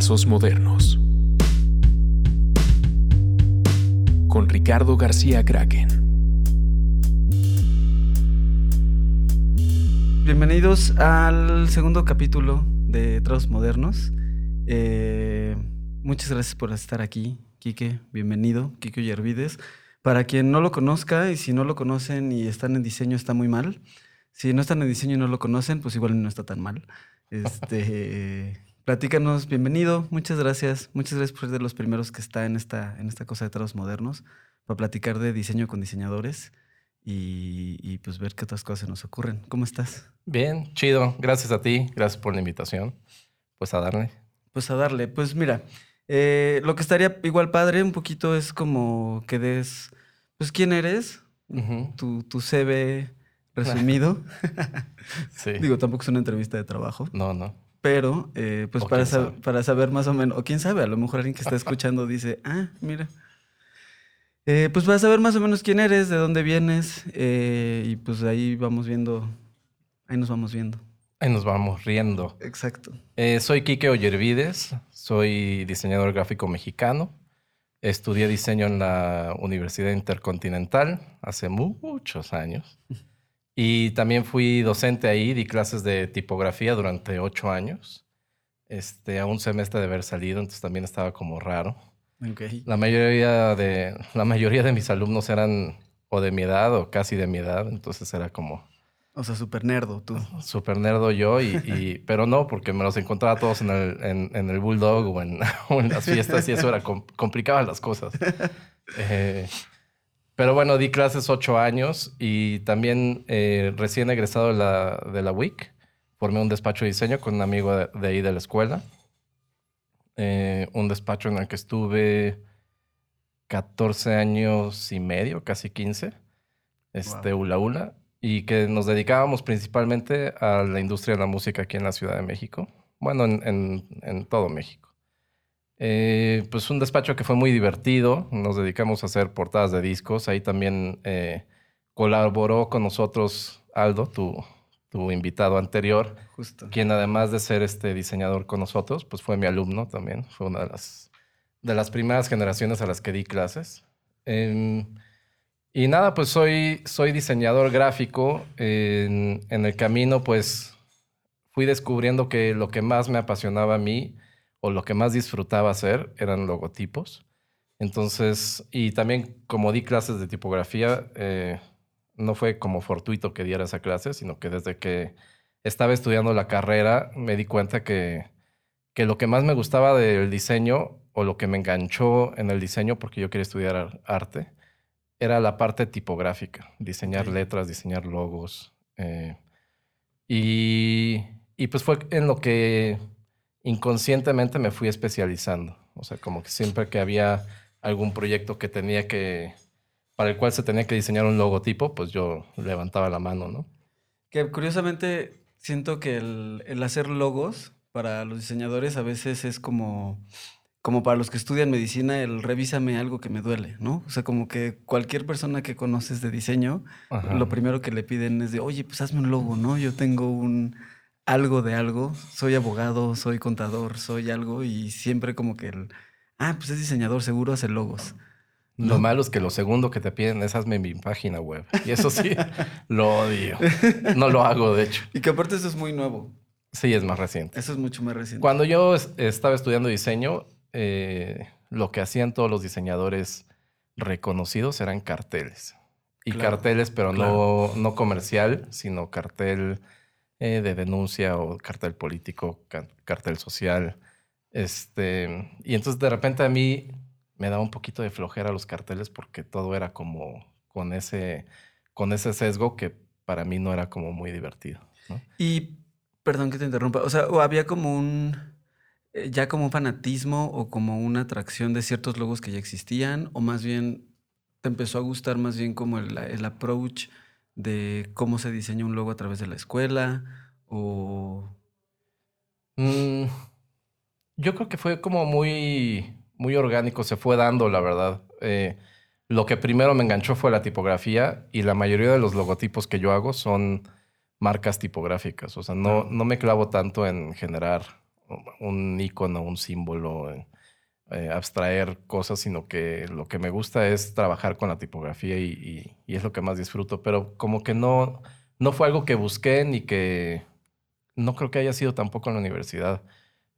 Trazos Modernos. Con Ricardo García Kraken. Bienvenidos al segundo capítulo de Trazos Modernos. Eh, muchas gracias por estar aquí, Quique. Bienvenido, Quique Yervides. Para quien no lo conozca y si no lo conocen y están en diseño está muy mal. Si no están en diseño y no lo conocen, pues igual no está tan mal. Este, platícanos, bienvenido, muchas gracias. Muchas gracias por ser de los primeros que está en esta, en esta cosa de Trazos Modernos, para platicar de diseño con diseñadores y, y pues ver qué otras cosas se nos ocurren. ¿Cómo estás? Bien, chido. Gracias a ti. Gracias por la invitación. Pues a darle. Pues a darle. Pues mira, eh, lo que estaría igual padre un poquito es como que des, pues quién eres, Ujú. tu, tu CV resumido. Sí. Digo, tampoco es una entrevista de trabajo, no, no. Pero eh, pues para, sab- sabe. para saber más o menos, o quién sabe, a lo mejor alguien que está escuchando dice, ah, mira. Eh, pues para saber más o menos quién eres, de dónde vienes, eh, y pues ahí vamos viendo, ahí nos vamos viendo. Ahí nos vamos riendo. Exacto. Eh, soy Quique Oyervides. Soy diseñador gráfico mexicano. Estudié diseño en la Universidad Intercontinental hace muchos años. Y también fui docente ahí, di clases de tipografía durante ocho años. Este, a un semestre de haber salido, entonces también estaba como raro. Ok. La mayoría de, la mayoría de mis alumnos eran o de mi edad o casi de mi edad, entonces era como O sea, súper nerdo tú. súper nerdo yo, y, y- pero no, porque me los encontraba todos en el, en, en el Bulldog o en, o en las fiestas y eso era com- complicaba las cosas. Eh, pero bueno, di clases ocho años y también eh, recién egresado de la, de la WIC, formé un despacho de diseño con un amigo de, de ahí de la escuela. Eh, un despacho en el que estuve 14 años y medio, casi 15, este, Ula Ula, y que nos dedicábamos principalmente a la industria de la música aquí en la Ciudad de México, bueno, en, en- en todo México. Eh, pues un despacho que fue muy divertido, nos dedicamos a hacer portadas de discos, ahí también eh, colaboró con nosotros Aldo, tu, tu invitado anterior, Justo. quien además de ser este diseñador con nosotros, pues fue mi alumno también. Fue una de las, de las primeras generaciones a las que di clases. Em, y nada, pues soy, soy diseñador gráfico. En, en el camino, pues fui descubriendo que lo que más me apasionaba a mí o lo que más disfrutaba hacer eran logotipos. Entonces, y también como di clases de tipografía, eh, no fue como fortuito que diera esa clase, sino que desde que estaba estudiando la carrera, me di cuenta que, que lo que más me gustaba del diseño o lo que me enganchó en el diseño, porque yo quería estudiar ar- arte, era la parte tipográfica, diseñar letras, diseñar logos. eh, y, y pues fue en lo que inconscientemente me fui especializando. O sea, como que siempre que había algún proyecto que tenía que, para el cual se tenía que diseñar un logotipo, pues yo levantaba la mano, ¿no? Que curiosamente siento que el, el hacer logos para los diseñadores a veces es como, como para los que estudian medicina, el revísame algo que me duele, ¿no? O sea, como que cualquier persona que conoces de diseño, Ajá. lo primero que le piden es de, oye, pues hazme un logo, ¿no? Yo tengo un algo de algo, soy abogado, soy contador, soy algo y siempre como que el, ah, pues es diseñador, seguro hace logos. Lo ¿no? malo es que lo segundo que te piden es hazme mi página web. Y eso sí, lo odio. No lo hago, de hecho. Y que aparte eso es muy nuevo, Sí, es más reciente. eso es mucho más reciente. Cuando yo es- estaba estudiando diseño, eh, lo que hacían todos los diseñadores reconocidos eran carteles. Y Claro, carteles, pero claro. no, no comercial, sino cartel eh, de denuncia o cartel político, ca- cartel social. Este, y entonces de repente a mí me daba un poquito de flojera los carteles porque todo era como con ese, con ese sesgo que para mí no era como muy divertido. Y, perdón que te interrumpa, o sea, o había como un, eh, ya como un fanatismo o como una atracción de ciertos logos que ya existían, o más bien te empezó a gustar más bien como el, el approach de cómo se diseña un logo a través de la escuela, o... Mm, yo creo que fue como muy, muy orgánico, se fue dando, la verdad. Eh, lo que primero me enganchó fue la tipografía y la mayoría de los logotipos que yo hago son marcas tipográficas. O sea, no, no me clavo tanto en generar un icono, un símbolo, eh, abstraer cosas, sino que lo que me gusta es trabajar con la tipografía y, es lo que más disfruto. Pero como que no, no fue algo que busqué ni que no creo que haya sido tampoco en la universidad.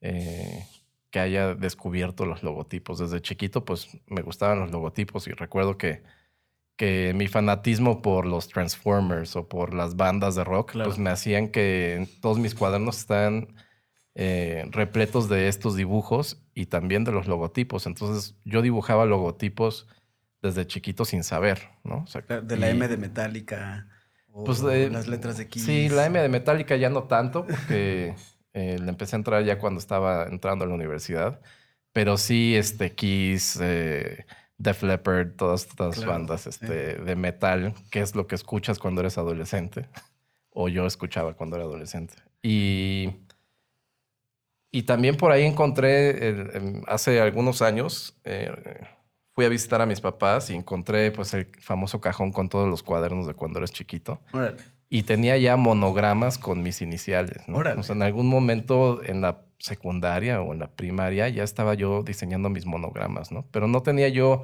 Eh, que haya descubierto los logotipos. Desde chiquito, pues me gustaban los logotipos y recuerdo que, que mi fanatismo por los Transformers o por las bandas de rock, pues me hacían que todos mis cuadernos están eh, repletos de estos dibujos y también de los logotipos. Entonces yo dibujaba logotipos desde chiquito sin saber, ¿no? de la M de Metallica. O pues las letras de Kiss. Sí, la M de Metallica ya no tanto, porque eh, le empecé a entrar ya cuando estaba entrando a la universidad. Pero sí, este, Kiss, eh, Def Leppard, todas estas bandas este, de metal, que es lo que escuchas cuando eres adolescente. O yo escuchaba cuando era adolescente. Y, y también por ahí encontré, hace algunos años, eh, fui a visitar a mis papás y encontré pues el famoso cajón con todos los cuadernos de cuando eres chiquito y tenía ya monogramas con mis iniciales. ¿no? O sea, en algún momento en la secundaria o en la primaria ya estaba yo diseñando mis monogramas, ¿no? Pero no tenía yo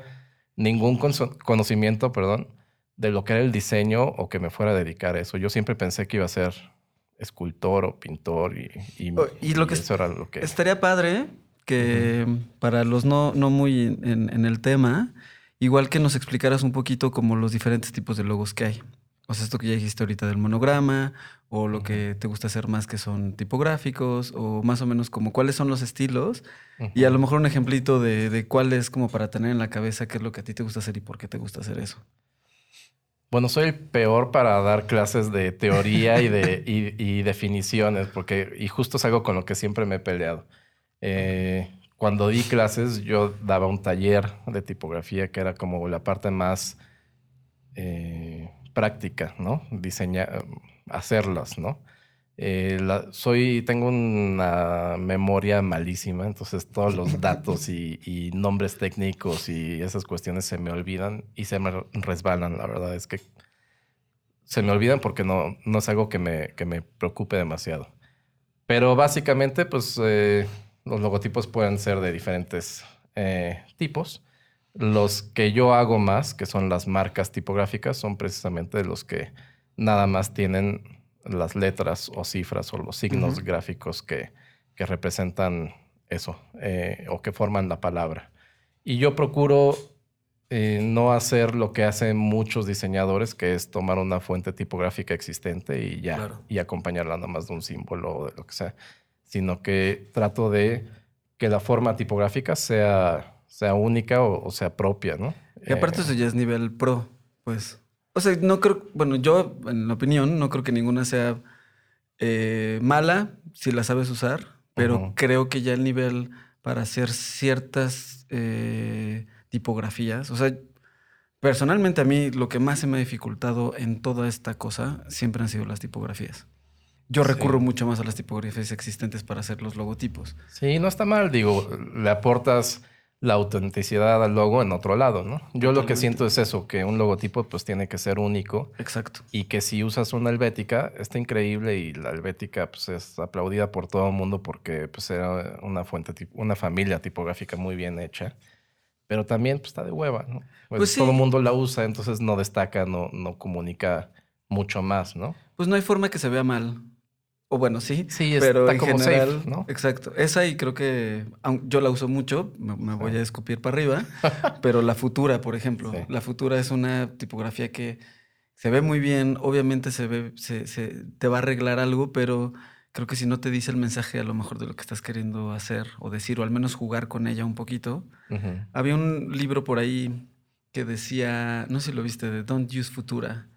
ningún conocimiento, perdón, de lo que era el diseño o que me fuera a dedicar a eso. Yo siempre pensé que iba a ser escultor o pintor y, y, lo que eso era lo que... Estaría padre que para los no, no muy en, en el tema, igual que nos explicaras un poquito como los diferentes tipos de logos que hay. O sea, esto que ya dijiste ahorita del monograma, o lo que te gusta hacer más que son tipográficos, o más o menos como cuáles son los estilos, y a lo mejor un ejemplito de, de, cuál es como para tener en la cabeza qué es lo que a ti te gusta hacer y por qué te gusta hacer eso. Bueno, soy el peor para dar clases de teoría y de y, definiciones, porque, y justo es algo con lo que siempre me he peleado. Eh, cuando di clases, yo daba un taller de tipografía que era como la parte más... Eh, práctica, ¿no? Diseñar, hacerlas, ¿no? Eh, soy, tengo una memoria malísima, entonces todos los datos y, nombres técnicos y esas cuestiones se me olvidan y se me resbalan. La verdad es que se me olvidan porque no, no es algo que me, que me preocupe demasiado. Pero básicamente, pues eh, los logotipos pueden ser de diferentes eh, tipos. Los que yo hago más, que son las marcas tipográficas, son precisamente los que nada más tienen las letras o cifras o los signos gráficos que, que, representan eso eh, o que forman la palabra. Y yo procuro eh, no hacer lo que hacen muchos diseñadores, que es tomar una fuente tipográfica existente y ya, y acompañarla nada más de un símbolo o de lo que sea, sino que trato de que la forma tipográfica sea sea única o, sea propia, ¿no? Y aparte eso ya es nivel pro, pues. O sea, no creo, bueno, yo en la opinión no creo que ninguna sea eh, mala si la sabes usar, pero creo que ya el nivel para hacer ciertas eh, tipografías, o sea, personalmente a mí lo que más se me ha dificultado en toda esta cosa siempre han sido las tipografías. Yo recurro mucho más a las tipografías existentes para hacer los logotipos. Sí, no está mal, digo, le aportas la autenticidad al logo en otro lado, ¿no? Yo lo que siento es eso, que un logotipo pues tiene que ser único. Exacto. Y que si usas una helvética, está increíble y la helvética pues es aplaudida por todo el mundo porque pues era una fuente, una familia tipográfica muy bien hecha. Pero también pues está de hueva, ¿no? Pues, pues todo el mundo la usa, entonces no destaca, no, no comunica mucho más, ¿no? Pues no hay forma que se vea mal. O bueno, sí. Sí, pero en como general, ¿no? Exacto. Esa y creo que yo la uso mucho, me, voy a escupir para arriba, pero la futura, por ejemplo. La futura es una tipografía que se ve muy bien, obviamente se ve, se, te va a arreglar algo, pero creo que si no te dice el mensaje a lo mejor de lo que estás queriendo hacer o decir, o al menos jugar con ella un poquito. Había un libro por ahí que decía, no sé si lo viste, de Don't Use Futura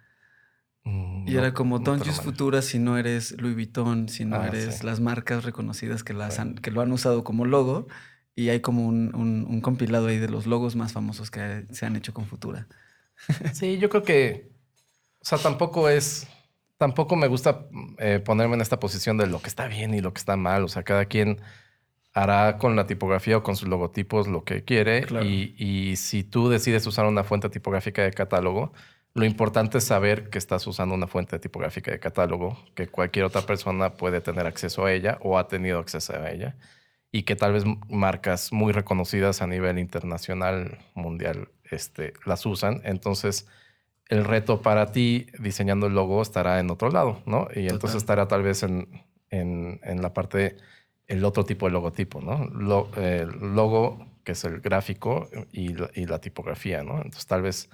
Mm, y era como, don't use Futura si no eres Louis Vuitton, si no ah, eres las marcas reconocidas que, las que lo han usado como logo. Y hay como un, compilado ahí de los logos más famosos que se han hecho con Futura. Sí, yo creo que, o sea, tampoco es, tampoco me gusta eh, ponerme en esta posición de lo que está bien y lo que está mal. O sea, cada quien hará con la tipografía o con sus logotipos lo que quiere. Y, y si tú decides usar una fuente tipográfica de catálogo, Lo importante es saber que estás usando una fuente tipográfica de catálogo, que cualquier otra persona puede tener acceso a ella o ha tenido acceso a ella, y que tal vez marcas muy reconocidas a nivel internacional, mundial, este, las usan. Entonces, el reto para ti diseñando el logo estará en otro lado, ¿no? Y entonces estará tal vez en, en, en, la parte, el otro tipo de logotipo, ¿no? Lo, el logo, que es el gráfico, y la, y la tipografía, ¿no? Entonces, tal vez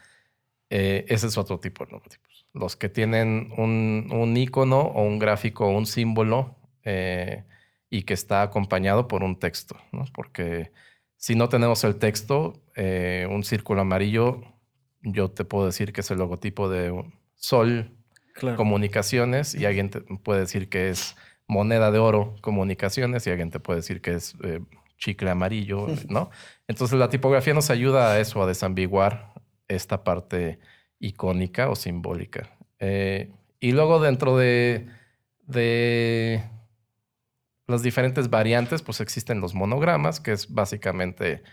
eh, ese es otro tipo de logotipos. Los que tienen un, un icono o un gráfico o un símbolo eh, y que está acompañado por un texto, ¿no? Porque si no tenemos el texto, eh, un círculo amarillo, yo te puedo decir que es el logotipo de Sol claro. Comunicaciones y alguien te puede decir que es moneda de oro comunicaciones y alguien te puede decir que es chicle amarillo, ¿no? Entonces la tipografía nos ayuda a eso, a desambiguar esta parte icónica o simbólica. Eh, y luego dentro de, de, las diferentes variantes, pues existen los monogramas, que es básicamente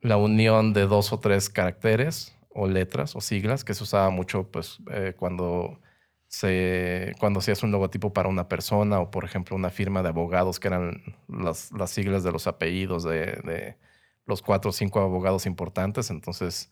la unión de dos o tres caracteres o letras o siglas, que se usaba mucho pues, eh, cuando, se, cuando hace un logotipo para una persona o, por ejemplo, una firma de abogados, que eran las, las siglas de los apellidos de, de los cuatro o cinco abogados importantes. Entonces,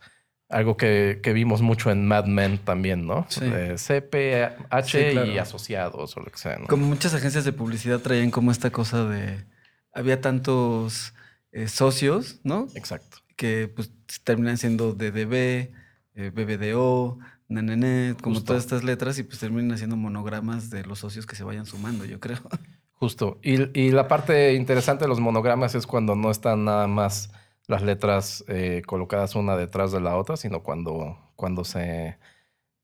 algo que, que, vimos mucho en Mad Men también, ¿no? Sí. Eh, CPH sí, claro. y asociados o lo que sea. ¿no? Como muchas agencias de publicidad traían como esta cosa de... Había tantos eh, socios, ¿no? Exacto. Que pues terminan siendo DDB, eh, BBDO, NNN, como Justo. todas estas letras y pues terminan haciendo monogramas de los socios que se vayan sumando, yo creo. Justo. Y, y la parte interesante de los monogramas es cuando no están nada más las letras eh, colocadas una detrás de la otra, sino cuando, cuando se,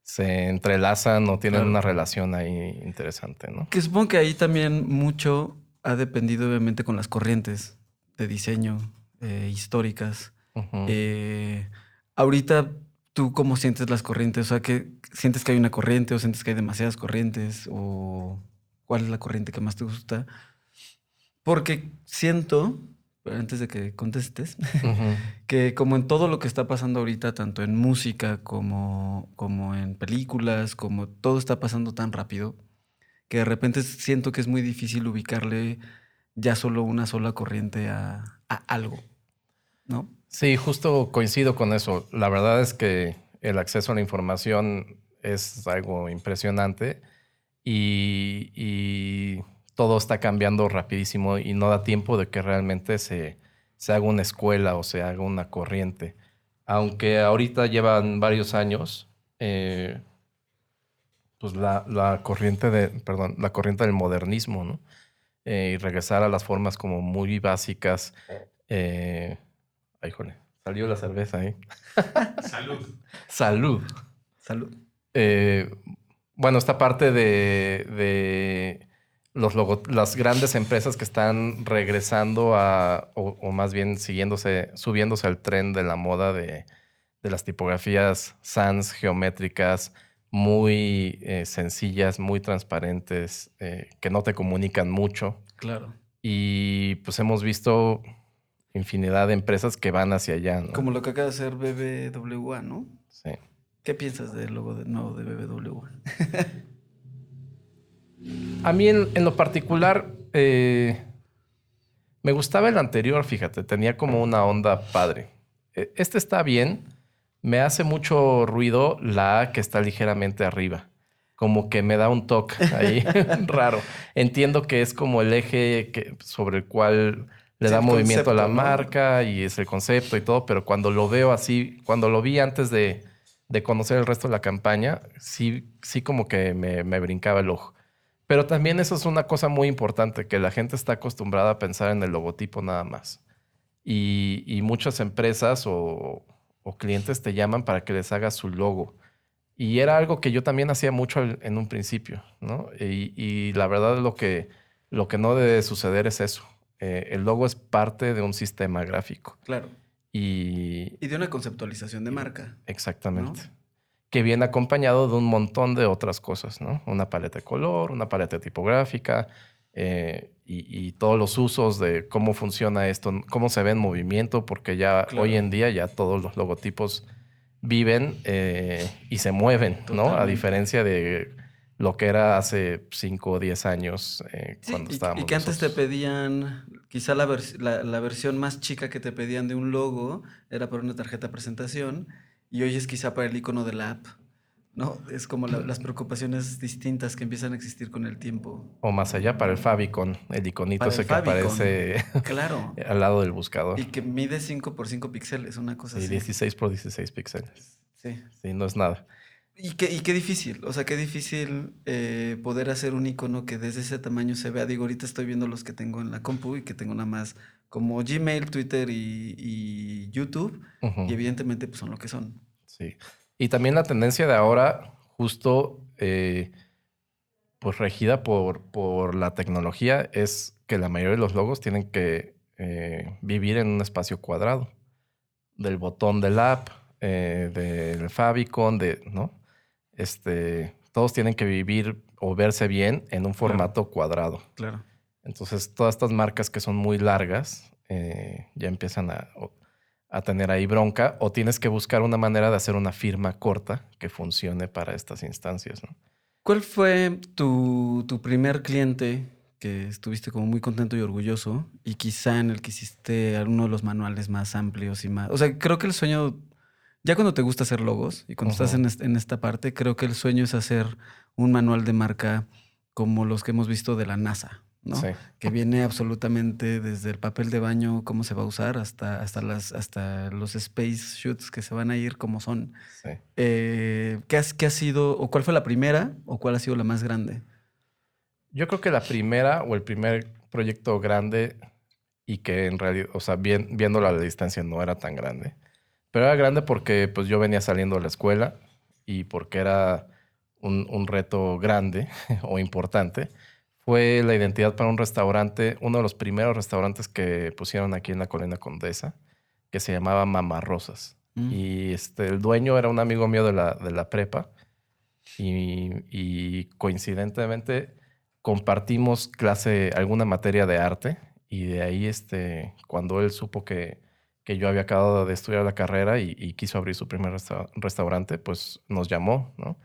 se entrelazan o tienen claro. una relación ahí interesante, ¿no? Que supongo que ahí también mucho ha dependido obviamente con las corrientes de diseño eh, históricas. Uh -huh. eh, ahorita, ¿tú cómo sientes las corrientes? O sea, que ¿sientes que hay una corriente o sientes que hay demasiadas corrientes? ¿O cuál es la corriente que más te gusta? Porque siento antes de que contestes, uh -huh. que como en todo lo que está pasando ahorita, tanto en música como, como en películas, como todo está pasando tan rápido, que de repente siento que es muy difícil ubicarle ya solo una sola corriente a, a algo, ¿no? Sí, justo coincido con eso. La verdad es que el acceso a la información es algo impresionante y, y todo está cambiando rapidísimo y no da tiempo de que realmente se, se, haga una escuela o se haga una corriente. Aunque ahorita llevan varios años, eh, pues la, la, corriente de, perdón, la corriente del modernismo, ¿no? Eh, y regresar a las formas como muy básicas. Eh, ay, jole, salió la cerveza ahí. Salud. Salud. Salud. Eh, bueno, esta parte de, de los logo, las grandes empresas que están regresando a, o, o, más bien siguiéndose, subiéndose al tren de la moda de, de las tipografías sans geométricas, muy eh, sencillas, muy transparentes, eh, que no te comunican mucho. Claro. Y pues hemos visto infinidad de empresas que van hacia allá. ¿no? Como lo que acaba de hacer BBWA, ¿no? Sí. ¿Qué piensas del logo de, nuevo de BBWA? A mí en, en lo particular eh, me gustaba el anterior, fíjate, tenía como una onda padre. E, este está bien, me hace mucho ruido la A que está ligeramente arriba. Como que me da un toque ahí raro. Entiendo que es como el eje que, sobre el cual le sí, da movimiento concepto, a la ¿no? marca y es el concepto y todo, pero cuando lo veo así, cuando lo vi antes de, de conocer el resto de la campaña, sí, sí como que me, me brincaba el ojo. Pero también eso es una cosa muy importante, que la gente está acostumbrada a pensar en el logotipo nada más. Y, y muchas empresas o, o, clientes te llaman para que les hagas su logo. Y era algo que yo también hacía mucho en un principio, ¿no? Y, y la verdad lo que, lo que no debe suceder es eso. Eh, el logo es parte de un sistema gráfico. Claro. Y, y de una conceptualización de marca. Exactamente. ¿no? Que viene acompañado de un montón de otras cosas, ¿no? Una paleta de color, una paleta tipográfica eh, y, y, todos los usos de cómo funciona esto, cómo se ve en movimiento, porque ya claro. hoy en día ya todos los logotipos viven eh, y se mueven, ¿no? A diferencia de lo que era hace 5 o 10 años eh, Sí, cuando estábamos y, que antes te pedían, quizá la, vers- la, la versión más chica que te pedían de un logo era para una tarjeta de presentación y hoy es quizá para el icono de la app, ¿no? Es como la- las preocupaciones distintas que empiezan a existir con el tiempo. O más allá, para el Favicon, el iconito ese que aparece Claro. al lado del buscador. Y que mide 5 por 5 píxeles, una cosa Y así. 16 por 16 píxeles. Sí. Sí, no es nada. Y qué, y qué difícil, o sea, qué difícil eh, poder hacer un icono que desde ese tamaño se vea. Digo, ahorita estoy viendo los que tengo en la compu y que tengo nada más como Gmail, Twitter y, y YouTube. Y evidentemente pues son lo que son. Sí. Y también la tendencia de ahora, justo, eh, pues regida por, por la tecnología, es que la mayoría de los logos tienen que eh, vivir en un espacio cuadrado. Del botón del app, eh, del favicon, de, ¿no? Este, todos tienen que vivir o verse bien en un formato cuadrado. Claro. Entonces, todas estas marcas que son muy largas eh, ya empiezan a, a tener ahí bronca o tienes que buscar una manera de hacer una firma corta que funcione para estas instancias. ¿no? ¿Cuál fue tu, tu primer cliente que estuviste como muy contento y orgulloso y quizá en el que hiciste alguno de los manuales más amplios y más... O sea, creo que el sueño, ya cuando te gusta hacer logos y cuando estás Ujú. en, est- en esta parte, creo que el sueño es hacer un manual de marca como los que hemos visto de la NASA, ¿no? Sí. Que viene absolutamente desde el papel de baño, cómo se va a usar, hasta, hasta, las, hasta los space shoots que se van a ir como son. sí. Eh, ¿qué, has- qué ha sido, o cuál fue la primera, o cuál ha sido la más grande? Yo creo que la primera o el primer proyecto grande y que en realidad, o sea, bien, viéndolo a la distancia no era tan grande, pero era grande porque pues yo venía saliendo de la escuela y porque era un, un reto grande o importante, fue la identidad para un restaurante, uno de los primeros restaurantes que pusieron aquí en la Colina Condesa, que se llamaba Mamá Rosas. Mm. Y este, el dueño era un amigo mío de la, de la prepa. Y, y coincidentemente compartimos clase, alguna materia de arte. Y de ahí, este, cuando él supo que, que yo había acabado de estudiar la carrera y, y quiso abrir su primer resta- restaurante, pues nos llamó, ¿no?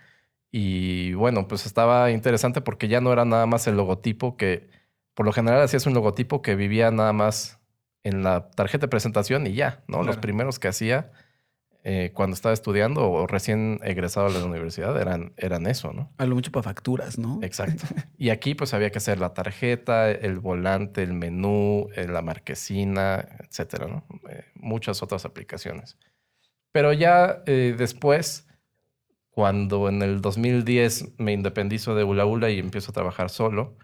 Y bueno, pues estaba interesante porque ya no era nada más el logotipo que, por lo general, hacías un logotipo que vivía nada más en la tarjeta de presentación y ya, ¿no? Los Claro. primeros que hacía eh, cuando estaba estudiando o recién egresado a la universidad eran, eran eso, ¿no? A lo mucho para facturas, ¿no? Exacto. Y aquí pues había que hacer la tarjeta, el volante, el menú, eh, la marquesina, etcétera, ¿no? Eh, muchas otras aplicaciones. Pero ya eh, después, cuando en el 2010 me independizo de Ula Ula y empiezo a trabajar solo,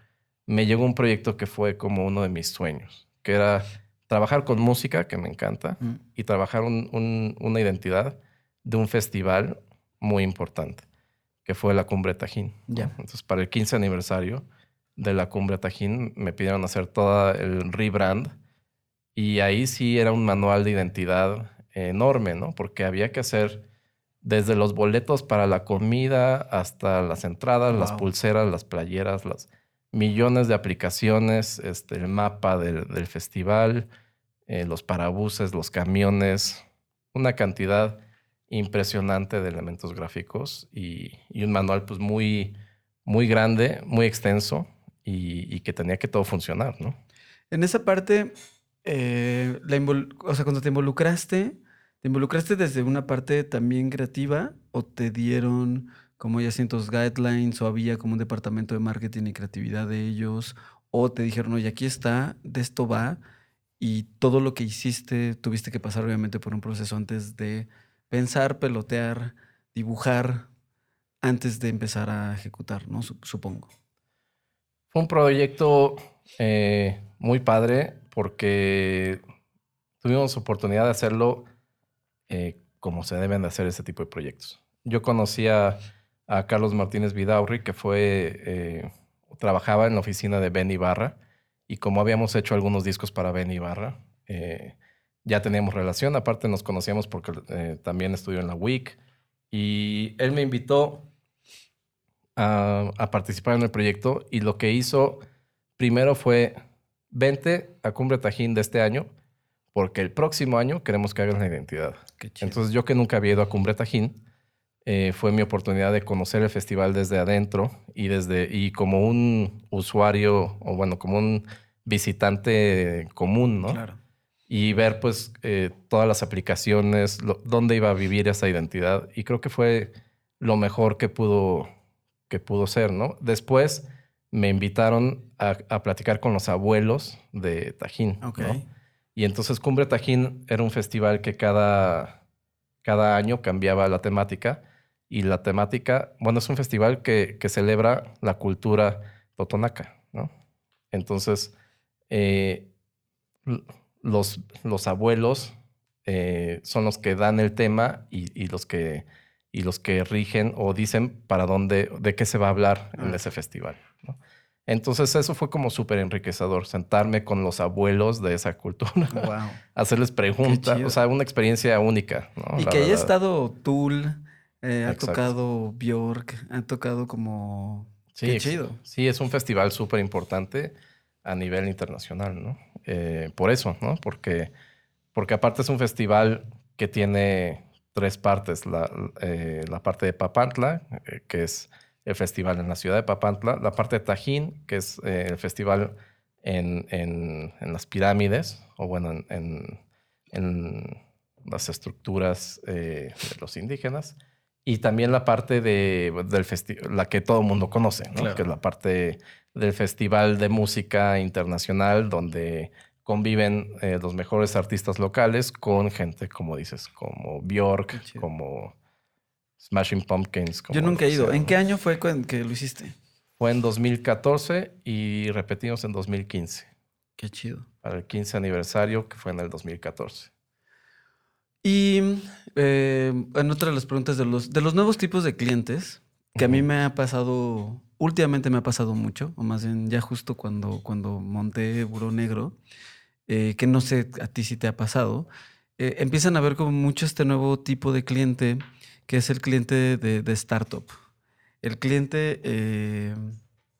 me llegó un proyecto que fue como uno de mis sueños, que era trabajar con música, que me encanta, Mm. y trabajar un- un- una identidad de un festival muy importante, que fue la Cumbre Tajín. Ya. Entonces, para el 15 aniversario de la Cumbre Tajín, me pidieron hacer todo el rebrand, y ahí sí era un manual de identidad enorme, ¿no? Porque había que hacer desde los boletos para la comida hasta las entradas, las pulseras, las playeras, las millones de aplicaciones, este, el mapa del, del festival, eh, los parabuses, los camiones, una cantidad impresionante de elementos gráficos y, y un manual pues muy, muy grande, muy extenso y, y que tenía que todo funcionar, ¿no? En esa parte, eh, la o sea, cuando te involucraste, ¿te involucraste desde una parte también creativa o te dieron como ya cientos guidelines o había como un departamento de marketing y creatividad de ellos o te dijeron, oye, aquí está, de esto va y todo lo que hiciste tuviste que pasar obviamente por un proceso antes de pensar, pelotear, dibujar, antes de empezar a ejecutar, ¿no? Sup- Supongo. Fue un proyecto eh, muy padre porque tuvimos oportunidad de hacerlo eh, como se deben de hacer ese tipo de proyectos. Yo conocía a Carlos Martínez Vidaurri, que fue, eh, trabajaba en la oficina de Ben Ibarra, y como habíamos hecho algunos discos para Ben Ibarra, eh, ya teníamos relación, aparte nos conocíamos porque eh, también estudió en la WIC, y él me invitó a, a participar en el proyecto y lo que hizo primero fue, vente a Cumbre Tajín de este año porque el próximo año queremos que hagas la identidad. Entonces yo que nunca había ido a Cumbre Tajín, eh, fue mi oportunidad de conocer el festival desde adentro y, desde, y como un usuario, o bueno, como un visitante común, ¿no? Claro. y ver pues eh, todas las aplicaciones, lo- dónde iba a vivir esa identidad. Y creo que fue lo mejor que pudo, que pudo ser, ¿no? Después me invitaron a, a platicar con los abuelos de Tajín. Y entonces Cumbre Tajín era un festival que cada, cada año cambiaba la temática. Y la temática, bueno, es un festival que, que celebra la cultura totonaca, ¿no? Entonces, eh, los, los abuelos eh, son los que dan el tema y, y los que, y los que rigen o dicen para dónde, de qué se va a hablar en Ah. ese festival. ¿no? Entonces eso fue como súper enriquecedor, sentarme con los abuelos de esa cultura, Wow. hacerles preguntas, o sea, una experiencia única. ¿no? Y La que haya verdad. estado Tool, eh, ha tocado Bjork, ha tocado como... Sí, Qué chido. Sí, es un festival súper importante a nivel internacional, ¿no? Eh, por eso, ¿no? Porque, porque aparte es un festival que tiene tres partes. La, eh, la parte de Papantla, eh, que es el festival en la ciudad de Papantla. La parte de Tajín, que es el festival en, en- en las pirámides, o bueno, en, en- las estructuras de los indígenas. Y también la parte de, del festival, la que todo el mundo conoce, ¿no? Claro. que es la parte del Festival de Música Internacional, donde conviven eh, los mejores artistas locales con gente, como dices, como Bjork, como Smashing Pumpkins. Yo como nunca he ido. sea, ¿En qué año fue que lo hiciste? Fue en 2014 y repetimos en 2015, Qué chido. para el 15 aniversario, que fue en el 2014. Y eh, en otra de las preguntas de los, de los nuevos tipos de clientes, que a mí me ha pasado, últimamente me ha pasado mucho, o más bien ya justo cuando, cuando monté Buró Negro, eh, que no sé a ti si te ha pasado, eh, empiezan a ver como mucho este nuevo tipo de cliente, que es el cliente de, de startup. El cliente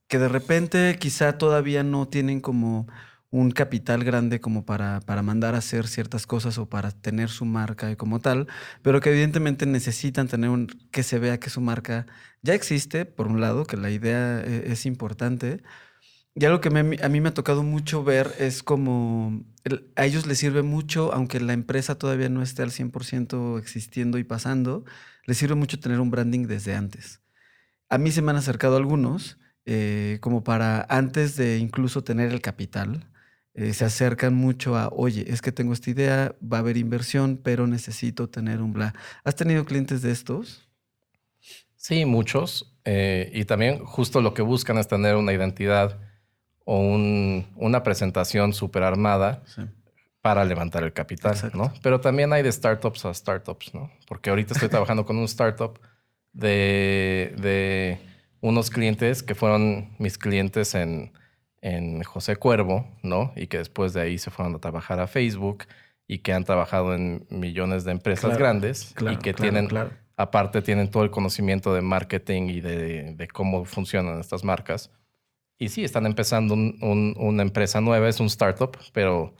que de repente quizá todavía no tienen como un capital grande como para, para mandar a hacer ciertas cosas o para tener su marca como tal, pero que evidentemente necesitan tener un, que se vea que su marca ya existe, por un lado, que la idea e- es importante. Y algo que me- a mí me ha tocado mucho ver es como a ellos les sirve mucho, aunque la empresa todavía no esté al 100% existiendo y pasando, les sirve mucho tener un branding desde antes. A mí se me han acercado algunos, eh, como para antes de incluso tener el capital, eh, se acercan mucho a, oye, es que tengo esta idea, va a haber inversión, pero necesito tener un bla. ¿Has tenido clientes de estos? Sí, muchos. eh, y también justo lo que buscan es tener una identidad o un- una presentación súper armada Sí. para levantar el capital, Exacto. ¿no? Pero también hay de startups a startups, ¿no? Porque ahorita estoy trabajando con un startup de, de unos clientes que fueron mis clientes en, en José Cuervo, ¿no? Y que después de ahí se fueron a trabajar a Facebook y que han trabajado en millones de empresas Claro, grandes Claro, y que claro, tienen. Aparte tienen todo el conocimiento de marketing y de, de cómo funcionan estas marcas. Y sí, están empezando un- un- una empresa nueva, es un startup, pero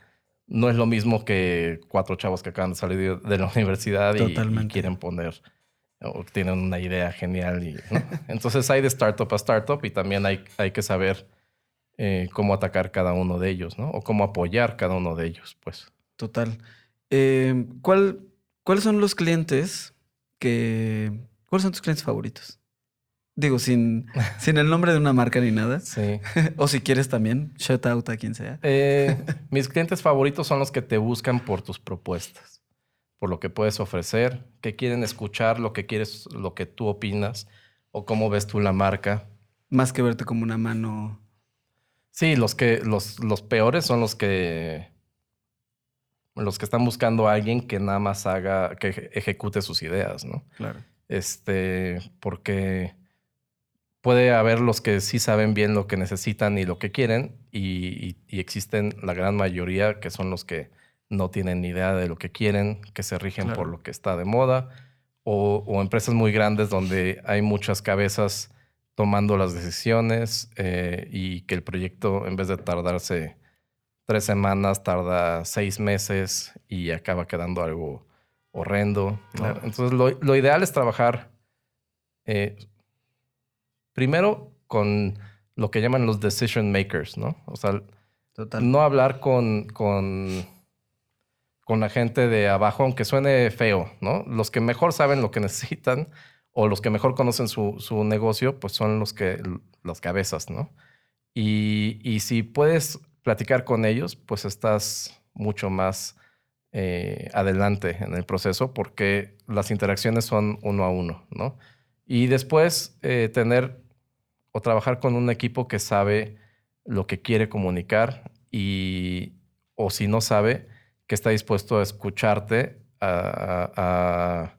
no es lo mismo que cuatro chavos que acaban de salir de, la universidad y- y, quieren poner o tienen una idea genial. Y, ¿no? Entonces hay de startup a startup y también hay, hay que saber eh, cómo atacar cada uno de ellos, ¿no? O cómo apoyar cada uno de ellos, pues. Total. Eh, ¿cuál, ¿Cuáles son los clientes que... ¿Cuáles son tus clientes favoritos? Digo, sin, sin el nombre de una marca ni nada. Sí. o si quieres también, shout out a quien sea. Eh, mis clientes favoritos son los que te buscan por tus propuestas, por lo que puedes ofrecer, que quieren escuchar lo que quieres, lo que tú opinas o cómo ves tú la marca. Más que verte como una mano. Sí, los que los, los peores son los que los que están buscando a alguien que nada más haga, que eje- ejecute sus ideas, ¿no? Claro. Este, porque puede haber los que sí saben bien lo que necesitan y lo que quieren, y, y- y existen la gran mayoría que son los que no tienen ni idea de lo que quieren, que se rigen Claro. por lo que está de moda, o, o empresas muy grandes donde hay muchas cabezas tomando las decisiones eh, y que el proyecto, en vez de tardarse tres semanas, tarda seis meses y acaba quedando algo horrendo. Entonces, lo, ideal es trabajar eh, primero con lo que llaman los decision makers, ¿no? O sea, no hablar con, con, con la gente de abajo, aunque suene feo, ¿no? Los que mejor saben lo que necesitan o los que mejor conocen su, su negocio, pues son los que, las cabezas, ¿no? Y, y si puedes platicar con ellos, pues estás mucho más eh, adelante en el proceso porque las interacciones son uno a uno, ¿no? Y después eh, tener o trabajar con un equipo que sabe lo que quiere comunicar y, o si no sabe, que está dispuesto a escucharte, a,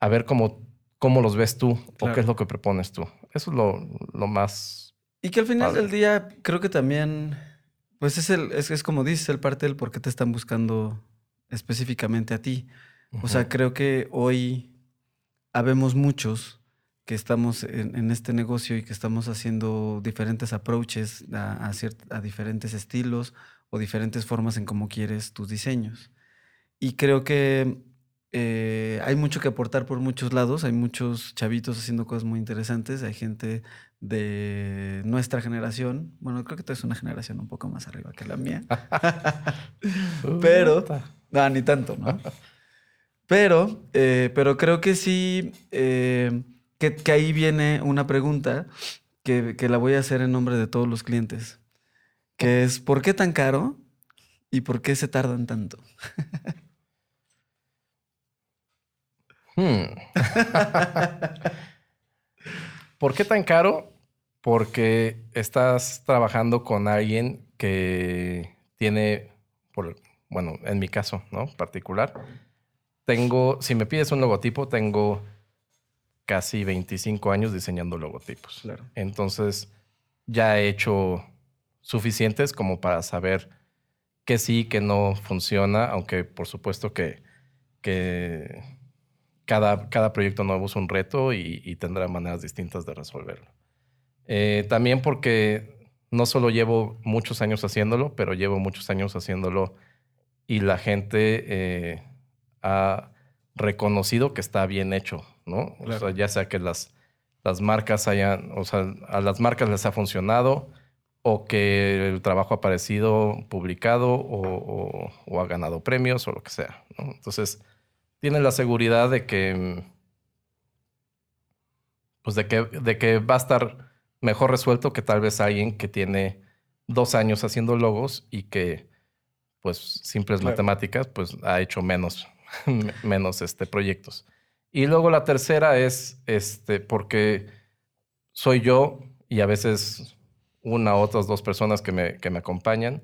a, ver cómo, cómo los ves tú o qué es lo que propones tú. Eso es lo, lo más... Y que al final del día creo que también pues es, el, es, es como dices, el parte del por qué te están buscando específicamente a ti. O sea, creo que hoy habemos muchos que estamos en, este negocio y que estamos haciendo diferentes approaches a, a, diferentes estilos o diferentes formas en cómo quieres tus diseños. Y creo que eh, hay mucho que aportar por muchos lados, hay muchos chavitos haciendo cosas muy interesantes, hay gente de nuestra generación, bueno, creo que tú eres una generación un poco más arriba que la mía, pero, no, ni tanto, ¿no? Pero, eh, pero creo que sí, eh, que, ahí viene una pregunta que, que la voy a hacer en nombre de todos los clientes, que es, ¿por qué tan caro y por qué se tardan tanto? Hmm. ¿Por qué tan caro? Porque estás trabajando con alguien que tiene, por, bueno, en mi caso, ¿no? Particular. Tengo, si me pides un logotipo, tengo casi 25 años diseñando logotipos. Entonces, ya he hecho suficientes como para saber que sí, que no funciona, aunque por supuesto que, que cada, proyecto nuevo es un reto y, tendrá maneras distintas de resolverlo. Eh, también porque no solo llevo muchos años haciéndolo, pero llevo muchos años haciéndolo y la gente eh, ha reconocido que está bien hecho, ¿no? O sea, ya sea que las, las marcas hayan, o sea, a las marcas les ha funcionado o que el trabajo ha aparecido publicado o, o ha ganado premios o lo que sea, ¿no? Entonces, tienes la seguridad de que, pues de que, de que va a estar mejor resuelto que tal vez alguien que tiene dos años haciendo logos y que, pues, simples matemáticas, pues ha hecho menos, menos este, proyectos. Y luego la tercera es, este, porque soy yo y a veces una o otras dos personas que me, que me acompañan.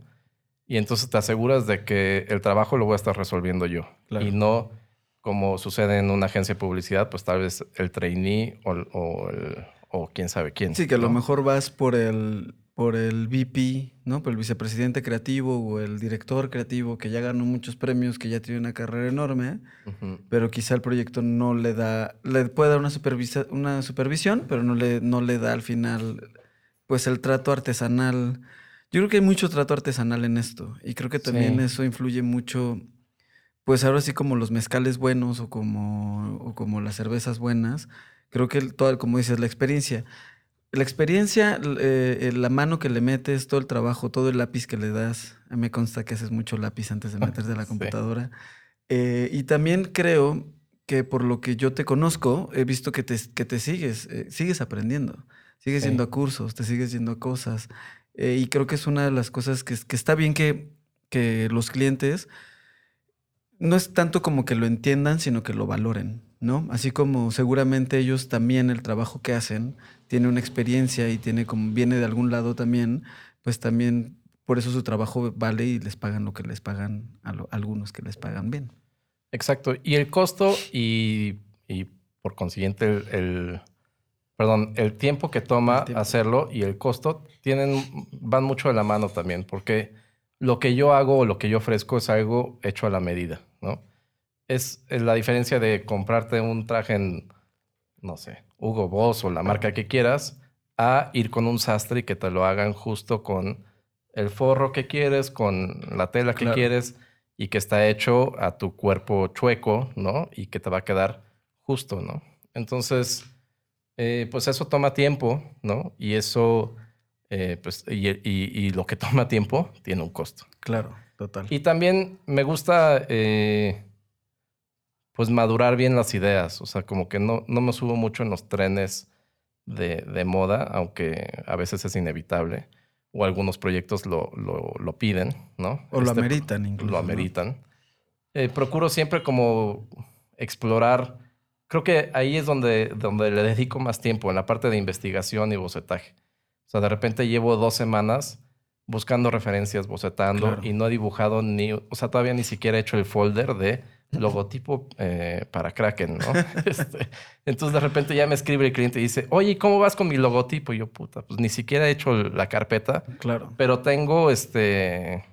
Y entonces te aseguras de que el trabajo lo voy a estar resolviendo yo. Y no como sucede en una agencia de publicidad, pues tal vez el trainee o, o, quién sabe quién. Sí, que a lo mejor vas por el, por el VP, ¿no? Por el vicepresidente creativo o el director creativo que ya ganó muchos premios, que ya tiene una carrera enorme, pero quizá el proyecto no le da, le puede dar una, supervisa, una supervisión, pero no le, no le da al final, pues el trato artesanal. Yo creo que hay mucho trato artesanal en esto y creo que también eso influye mucho pues ahora sí como los mezcales buenos o como, como las cervezas buenas, creo que todo, como dices, la experiencia. La experiencia, eh, la mano que le metes, todo el trabajo, todo el lápiz que le das. Me consta que haces mucho lápiz antes de meterte a la computadora. Eh, y también creo que por lo que yo te conozco, he visto que te, que te sigues, eh, sigues aprendiendo, sigues yendo a cursos, te sigues yendo a cosas. y creo que es una de las cosas que, que está bien que, que los clientes no es tanto como que lo entiendan, sino que lo valoren, ¿no? Así como seguramente ellos también el trabajo que hacen tiene una experiencia y tiene como viene de algún lado también, pues también por eso su trabajo vale y les pagan lo que les pagan a, algunos que les pagan bien. Exacto. Y el costo y, por consiguiente el, perdón, el tiempo que toma hacerlo y el costo tienen, van mucho de la mano también, porque lo que yo hago o lo que yo ofrezco es algo hecho a la medida, ¿no? Es, la diferencia de comprarte un traje en, no sé, Hugo Boss o la marca que quieras, a ir con un sastre y que te lo hagan justo con el forro que quieres, con la tela que Claro. quieres y que está hecho a tu cuerpo chueco, ¿no? Y que te va a quedar justo, ¿no? Entonces, eh, pues eso toma tiempo, ¿no? Y eso, eh, pues, y, y- y lo que toma tiempo tiene un costo. Claro, total. Y también me gusta, eh, pues, madurar bien las ideas. O sea, como que no, no me subo mucho en los trenes de, de moda, aunque a veces es inevitable. O algunos proyectos lo, lo, lo piden, ¿no? o lo Este, ameritan incluso. Lo ¿no? ameritan. Eh, procuro siempre como explorar. Creo que ahí es donde, donde le dedico más tiempo, en la parte de investigación y bocetaje. O sea, de repente llevo dos semanas buscando referencias, bocetando Claro. y no he dibujado ni, o sea, todavía ni siquiera he hecho el folder de logotipo eh, para Kraken, ¿no? Este, entonces de repente ya me escribe el cliente y dice, oye, ¿y ¿cómo vas con mi logotipo? Y yo, puta, pues ni siquiera he hecho la carpeta, Claro. pero tengo este,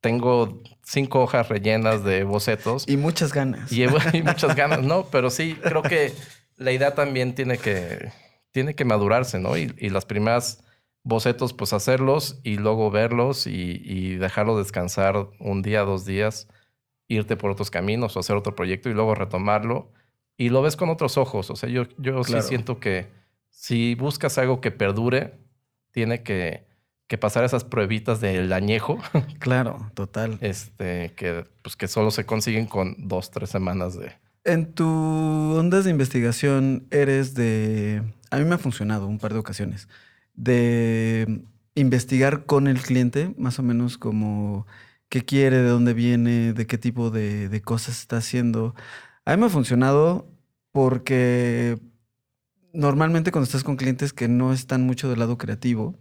tengo cinco hojas rellenas de bocetos Y muchas ganas. y muchas ganas, ¿no? Pero sí, creo que la idea también tiene que, tiene que madurarse, ¿no? Y, y las primeras bocetos, pues hacerlos y luego verlos y, y dejarlo descansar un día, dos días, irte por otros caminos o hacer otro proyecto y luego retomarlo. Y lo ves con otros ojos. O sea, yo, yo Claro. sí siento que si buscas algo que perdure, tiene que, que pasar esas pruebitas del añejo, Claro, total. este, que, pues, que solo se consiguen con dos, tres semanas de, En tu ondas de investigación eres de... A mí me ha funcionado un par de ocasiones. De investigar con el cliente, más o menos como qué quiere, de dónde viene, de qué tipo de, de cosas está haciendo. A mí me ha funcionado porque normalmente cuando estás con clientes que no están mucho del lado creativo,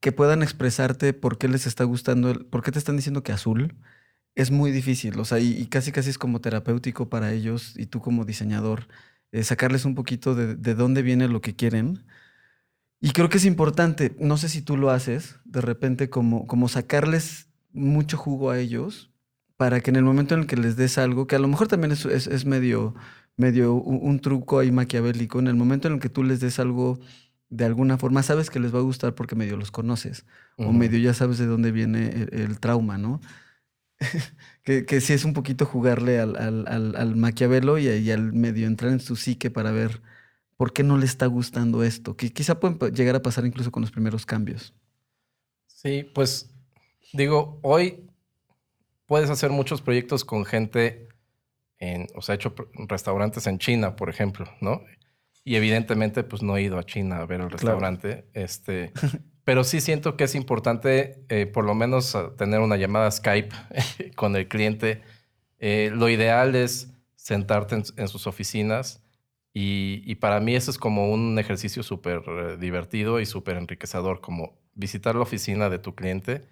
que puedan expresarte por qué les está gustando, el- por qué te están diciendo que azul, es muy difícil. O sea, y, y casi casi es como terapéutico para ellos y tú como diseñador, eh, sacarles un poquito de, de dónde viene lo que quieren. Y creo que es importante, no sé si tú lo haces, de repente como, como sacarles mucho jugo a ellos para que en el momento en el que les des algo, que a lo mejor también es, es- es medio, medio un, un truco ahí maquiavélico, en el momento en el que tú les des algo de alguna forma, sabes que les va a gustar porque medio los conoces o Ujú. medio ya sabes de dónde viene el, el trauma, ¿no? que, que sí es un poquito jugarle al, al, al, al Maquiavelo y, y al medio entrar en su psique para ver por qué no le está gustando esto, que quizá pueden llegar a pasar incluso con los primeros cambios. Sí, pues digo, hoy puedes hacer muchos proyectos con gente en, o sea, he hecho restaurantes en China, por ejemplo, ¿no? Y evidentemente, pues no he ido a China a ver el restaurante, este, pero sí siento que es importante, eh, por lo menos, a tener una llamada Skype con el cliente. Eh, lo ideal es sentarte en, en sus oficinas y, y para mí eso es como un ejercicio súper eh, divertido y súper enriquecedor, como visitar la oficina de tu cliente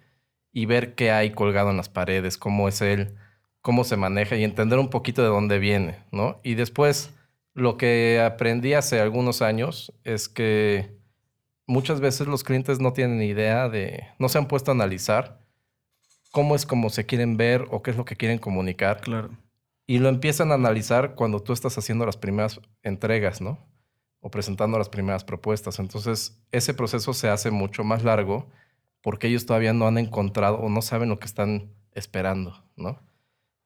y ver qué hay colgado en las paredes, cómo es él, cómo se maneja y entender un poquito de dónde viene, ¿no? Y después, lo que aprendí hace algunos años es que muchas veces los clientes no tienen idea de, no se han puesto a analizar cómo es como se quieren ver o qué es lo que quieren comunicar. Claro. Y lo empiezan a analizar cuando tú estás haciendo las primeras entregas, ¿no? O presentando las primeras propuestas. Entonces, ese proceso se hace mucho más largo porque ellos todavía no han encontrado o no saben lo que están esperando, ¿no?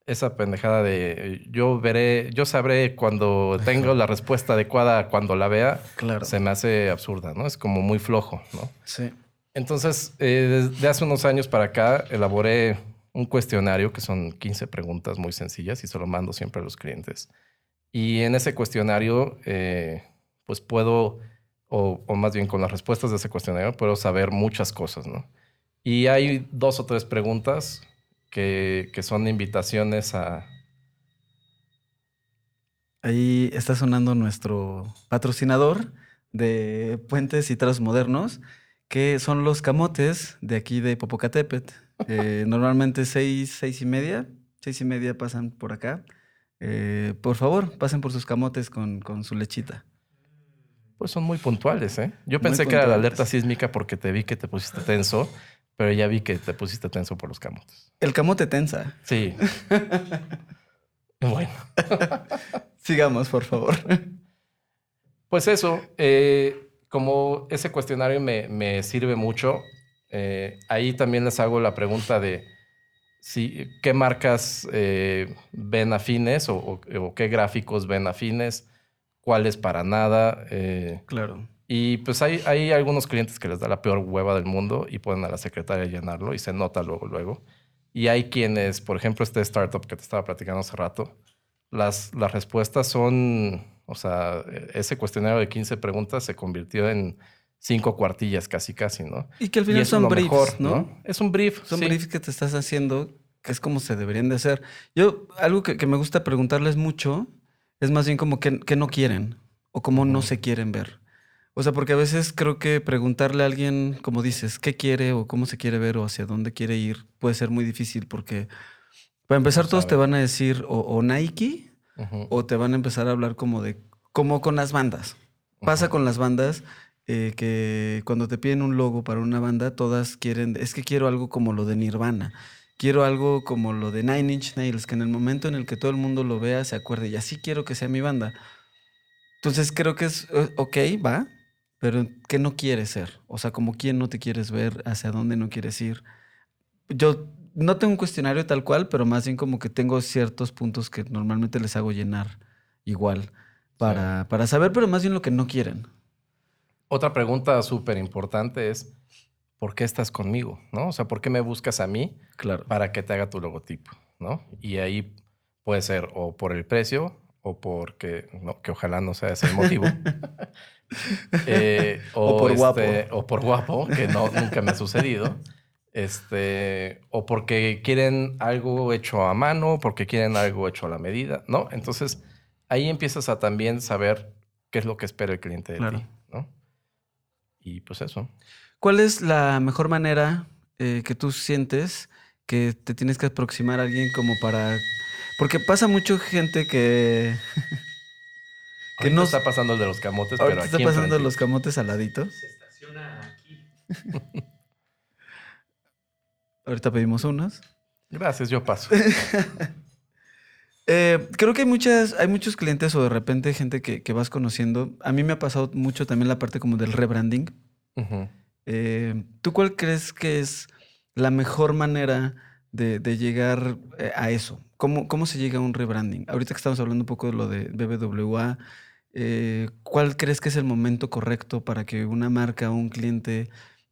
Esa pendejada de yo veré, yo sabré cuando tengo la respuesta adecuada cuando la vea, Claro. se me hace absurda, ¿no? Es como muy flojo, ¿no? Sí. Entonces, eh, desde hace unos años para acá, elaboré un cuestionario que son 15 preguntas muy sencillas y se lo mando siempre a los clientes. Y en ese cuestionario, eh, pues puedo, o, más bien con las respuestas de ese cuestionario, puedo saber muchas cosas, ¿no? Y hay dos o tres preguntas que, que son invitaciones a... Ahí está sonando nuestro patrocinador de Puentes y Trazos Modernos, que son los camotes de aquí de Popocatépetl. Eh, normalmente seis, seis y media, seis y media pasan por acá. Eh, por favor, pasen por sus camotes con, con su lechita. Pues son muy puntuales, ¿eh? Yo Muy pensé que era la alerta sísmica porque te vi que te pusiste tenso, pero ya vi que te pusiste tenso por los camotes. El camote tensa. Sí. bueno, Sigamos, por favor. pues eso, eh, como ese cuestionario me, me sirve mucho, Eh, ahí también les hago la pregunta de si, qué marcas eh, ven afines o, o- o qué gráficos ven afines, cuáles para nada. eh, Claro. y pues hay, hay algunos clientes que les da la peor hueva del mundo y pueden a la secretaria llenarlo y se nota luego, luego. Y hay quienes, por ejemplo, este startup que te estaba platicando hace rato, las, las respuestas son, o sea, ese cuestionario de 15 preguntas se convirtió en cinco cuartillas casi, casi, ¿no? Y que al final son briefs, mejor, ¿no? Es un brief. Son sí. briefs que te estás haciendo, que es como se deberían de hacer. Yo, algo que, que me gusta preguntarles mucho es más bien como que, que no quieren o cómo no se quieren ver. O sea, porque a veces creo que preguntarle a alguien, como dices, qué quiere o cómo se quiere ver o hacia dónde quiere ir, puede ser muy difícil porque, para empezar, No todos te van a decir o, o Nike Ujú, o te van a empezar a hablar como de, como con las bandas. Pasa ujú. con las bandas eh, que cuando te piden un logo para una banda, todas quieren, es que quiero algo como lo de Nirvana. Quiero algo como lo de Nine Inch Nails, que en el momento en el que todo el mundo lo vea se acuerde. Y así quiero que sea mi banda. Entonces creo que es, eh, ok, va, pero ¿qué no quieres ser? O sea, como quién no te quieres ver, hacia dónde no quieres ir. Yo no tengo un cuestionario tal cual, pero más bien como que tengo ciertos puntos que normalmente les hago llenar igual para, para saber, pero más bien lo que no quieren. Otra pregunta súper importante es, ¿por qué estás conmigo? ¿No? O sea, ¿por qué me buscas a mí Claro. para que te haga tu logotipo? ¿No? Y ahí puede ser o por el precio o porque, no, que ojalá no sea ese el motivo. Eh, O por guapo. O por guapo, que no, nunca me ha sucedido. Este, o porque quieren algo hecho a mano, porque quieren algo hecho a la medida, ¿no? Entonces, ahí empiezas a también saber qué es lo que espera el cliente de Claro. ti. Y pues eso. ¿Cuál es la mejor manera eh, que tú sientes que te tienes que aproximar a alguien como para... Porque pasa mucho gente que... que Ahorita no... está pasando el de los camotes, Ahorita pero está aquí pasando enfrente. los camotes al ladito. Se estaciona aquí. Ahorita pedimos unos. Gracias, yo paso. Eh, creo que hay muchas, hay muchos clientes o de repente gente que, que vas conociendo. A mí me ha pasado mucho también la parte como del rebranding. Eh, ¿Tú cuál crees que es la mejor manera de, de llegar eh, a eso? ¿Cómo, ¿Cómo se llega a un rebranding? Ahorita que estamos hablando un poco de lo de BBWA, eh, ¿cuál crees que es el momento correcto para que una marca o un cliente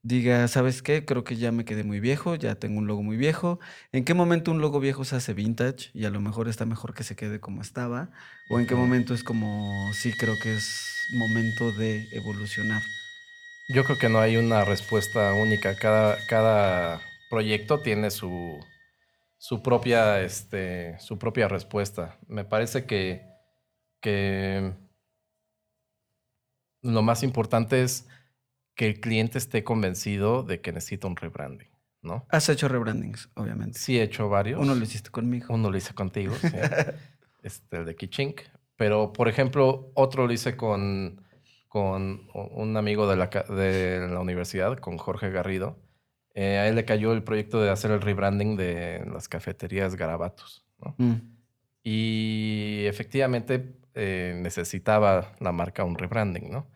diga, ¿sabes qué? Creo que ya me quedé muy viejo, ya tengo un logo muy viejo. ¿En qué momento un logo viejo se hace vintage y a lo mejor está mejor que se quede como estaba? ¿O en qué momento es como, sí, creo que es momento de evolucionar? Yo creo que no hay una respuesta única. Cada, cada proyecto tiene su, su, propia, este, su propia respuesta. Me parece que, que lo más importante es que el cliente esté convencido de que necesita un rebranding, ¿no? Has hecho rebrandings, obviamente. Sí he hecho varios. Uno lo hiciste conmigo. Uno lo hice contigo, sí. este, el de Kichink. Pero, por ejemplo, otro lo hice con, con un amigo de la, de la universidad, con Jorge Garrido. Eh, a él le cayó el proyecto de hacer el rebranding de las cafeterías Garabatos. ¿no? Mm, Y efectivamente eh, necesitaba la marca un rebranding, ¿no?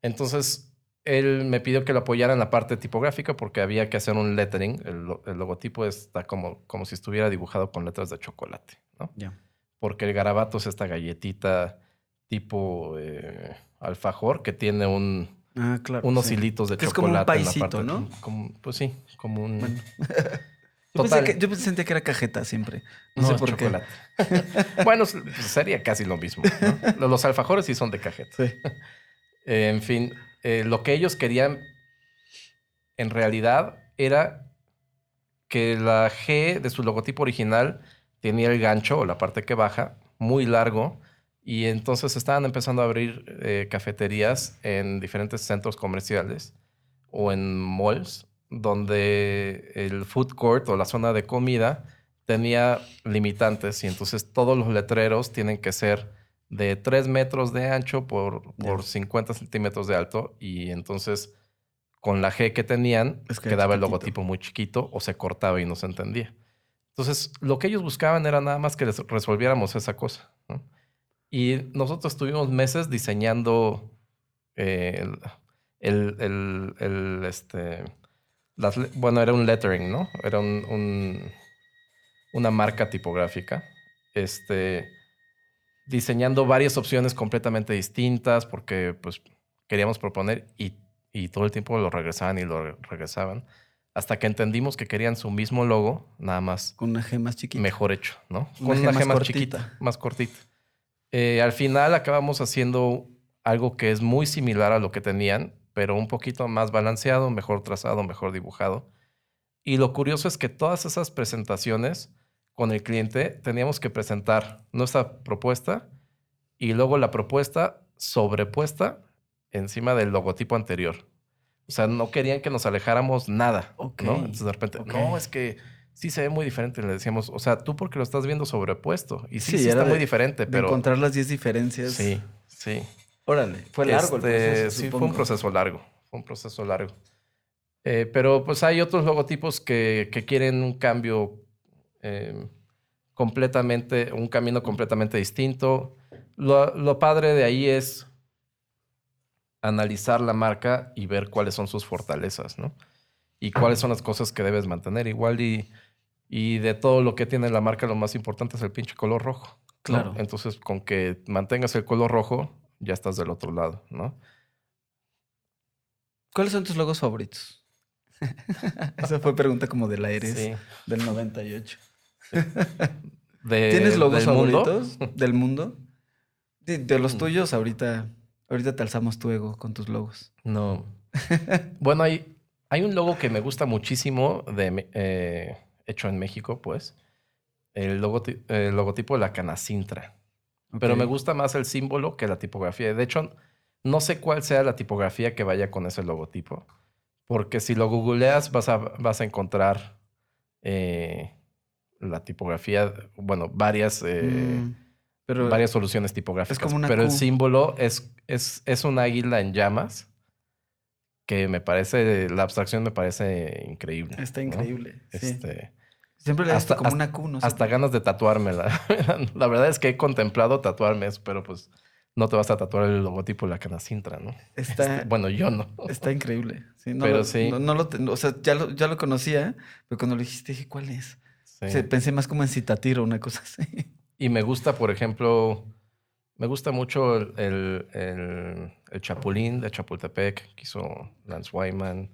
Entonces, él me pidió que lo apoyara en la parte tipográfica porque había que hacer un lettering. El, lo- el logotipo está como, como si estuviera dibujado con letras de chocolate, ¿no? ya. Porque el garabato es esta galletita tipo eh, alfajor que tiene un, Ah, claro. unos sí. hilitos de Que es como un chocolate en la paisito, parte ¿no? Como- pues sí, como un... Bueno. Yo, pensé Total. que, yo sentía que era cajeta siempre. No, No, sé por chocolate. bueno, s- pues sería casi lo mismo. ¿no? Los alfajores sí son de cajeta. qué. Sí. Eh, en fin, eh, lo que ellos querían en realidad era que la G de su logotipo original tenía el gancho o la parte que baja muy largo y entonces estaban empezando a abrir eh, cafeterías en diferentes centros comerciales o en malls donde el food court o la zona de comida tenía limitantes y entonces todos los letreros tienen que ser de 3 metros de ancho por, por Ya. 50 centímetros de alto y entonces con la G que tenían Es que quedaba el logotipo muy chiquito o se cortaba y no se entendía. Entonces lo que ellos buscaban era nada más que les resolviéramos esa cosa. ¿no? Y nosotros estuvimos meses diseñando eh, el, el- el- el, este, las bueno, era un lettering, ¿no? Era un, un- una marca tipográfica. Este, diseñando varias opciones completamente distintas porque pues queríamos proponer y, y todo el tiempo lo regresaban y lo regresaban. Hasta que entendimos que querían su mismo logo, nada más Con una G más chiquita. mejor hecho, ¿no? Una Con G una G más chiquita, más cortita. Eh, al final acabamos haciendo algo que es muy similar a lo que tenían, pero un poquito más balanceado, mejor trazado, mejor dibujado. Y lo curioso es que todas esas presentaciones con el cliente teníamos que presentar nuestra propuesta y luego la propuesta sobrepuesta encima del logotipo anterior. O sea, no querían que nos alejáramos nada. Ok, ¿no? Entonces de repente, no, es que sí se ve muy diferente. Le decíamos, o sea, tú porque lo estás viendo sobrepuesto. Y sí, Sí, sí, era está de- muy diferente, De pero... encontrar las 10 diferencias. Sí, sí. Órale. Fue largo el Este, proceso, Sí, fue un proceso largo. Fue un proceso largo. Eh, pero pues hay otros logotipos que, que quieren un cambio eh, completamente, un camino completamente distinto. Lo, lo padre de ahí es analizar la marca y ver cuáles son sus fortalezas, ¿no? Y cuáles son las cosas que debes mantener. Igual y, y de todo lo que tiene la marca, lo más importante es el pinche color rojo. ¿no? Claro. Entonces, con que mantengas el color rojo, ya estás del otro lado, ¿no? ¿Cuáles son tus logos favoritos? Esa fue pregunta como de la Eres Sí. del 98. De- ¿Tienes logos del mundo, favoritos del mundo? De, de los Mm. tuyos, ahorita, ahorita te alzamos tu ego con tus logos. No. bueno, hay, hay un logo que me gusta muchísimo, de, eh, hecho en México, pues. El, logoti- el logotipo de la Canacintra. Pero me gusta más el símbolo que la tipografía. De hecho, no sé cuál sea la tipografía que vaya con ese logotipo. Porque si lo googleas, vas a, vas a encontrar eh, la tipografía, bueno, varias, eh, Mm, pero varias soluciones tipográficas. como una pero el símbolo es, es, es un águila en llamas que me parece, la abstracción me parece increíble. está ¿no? increíble. sí. Este, Siempre le hasta- como hasta- una Q, no sé hasta ganas de tatuármela. la verdad es que he contemplado tatuarme eso, pero pues no te vas a tatuar el logotipo de la canacintra, ¿no? Está, Este, bueno, yo no. está increíble. Sí, no Pero lo- sí. No, no lo, o sea, ya lo, ya lo conocía, pero cuando lo dijiste dije, ¿cuál es? Sí. Pensé más como en Citatiro, una cosa así. Y me gusta, por ejemplo, me gusta mucho el, el, el- el Chapulín de Chapultepec que hizo Lance Wyman.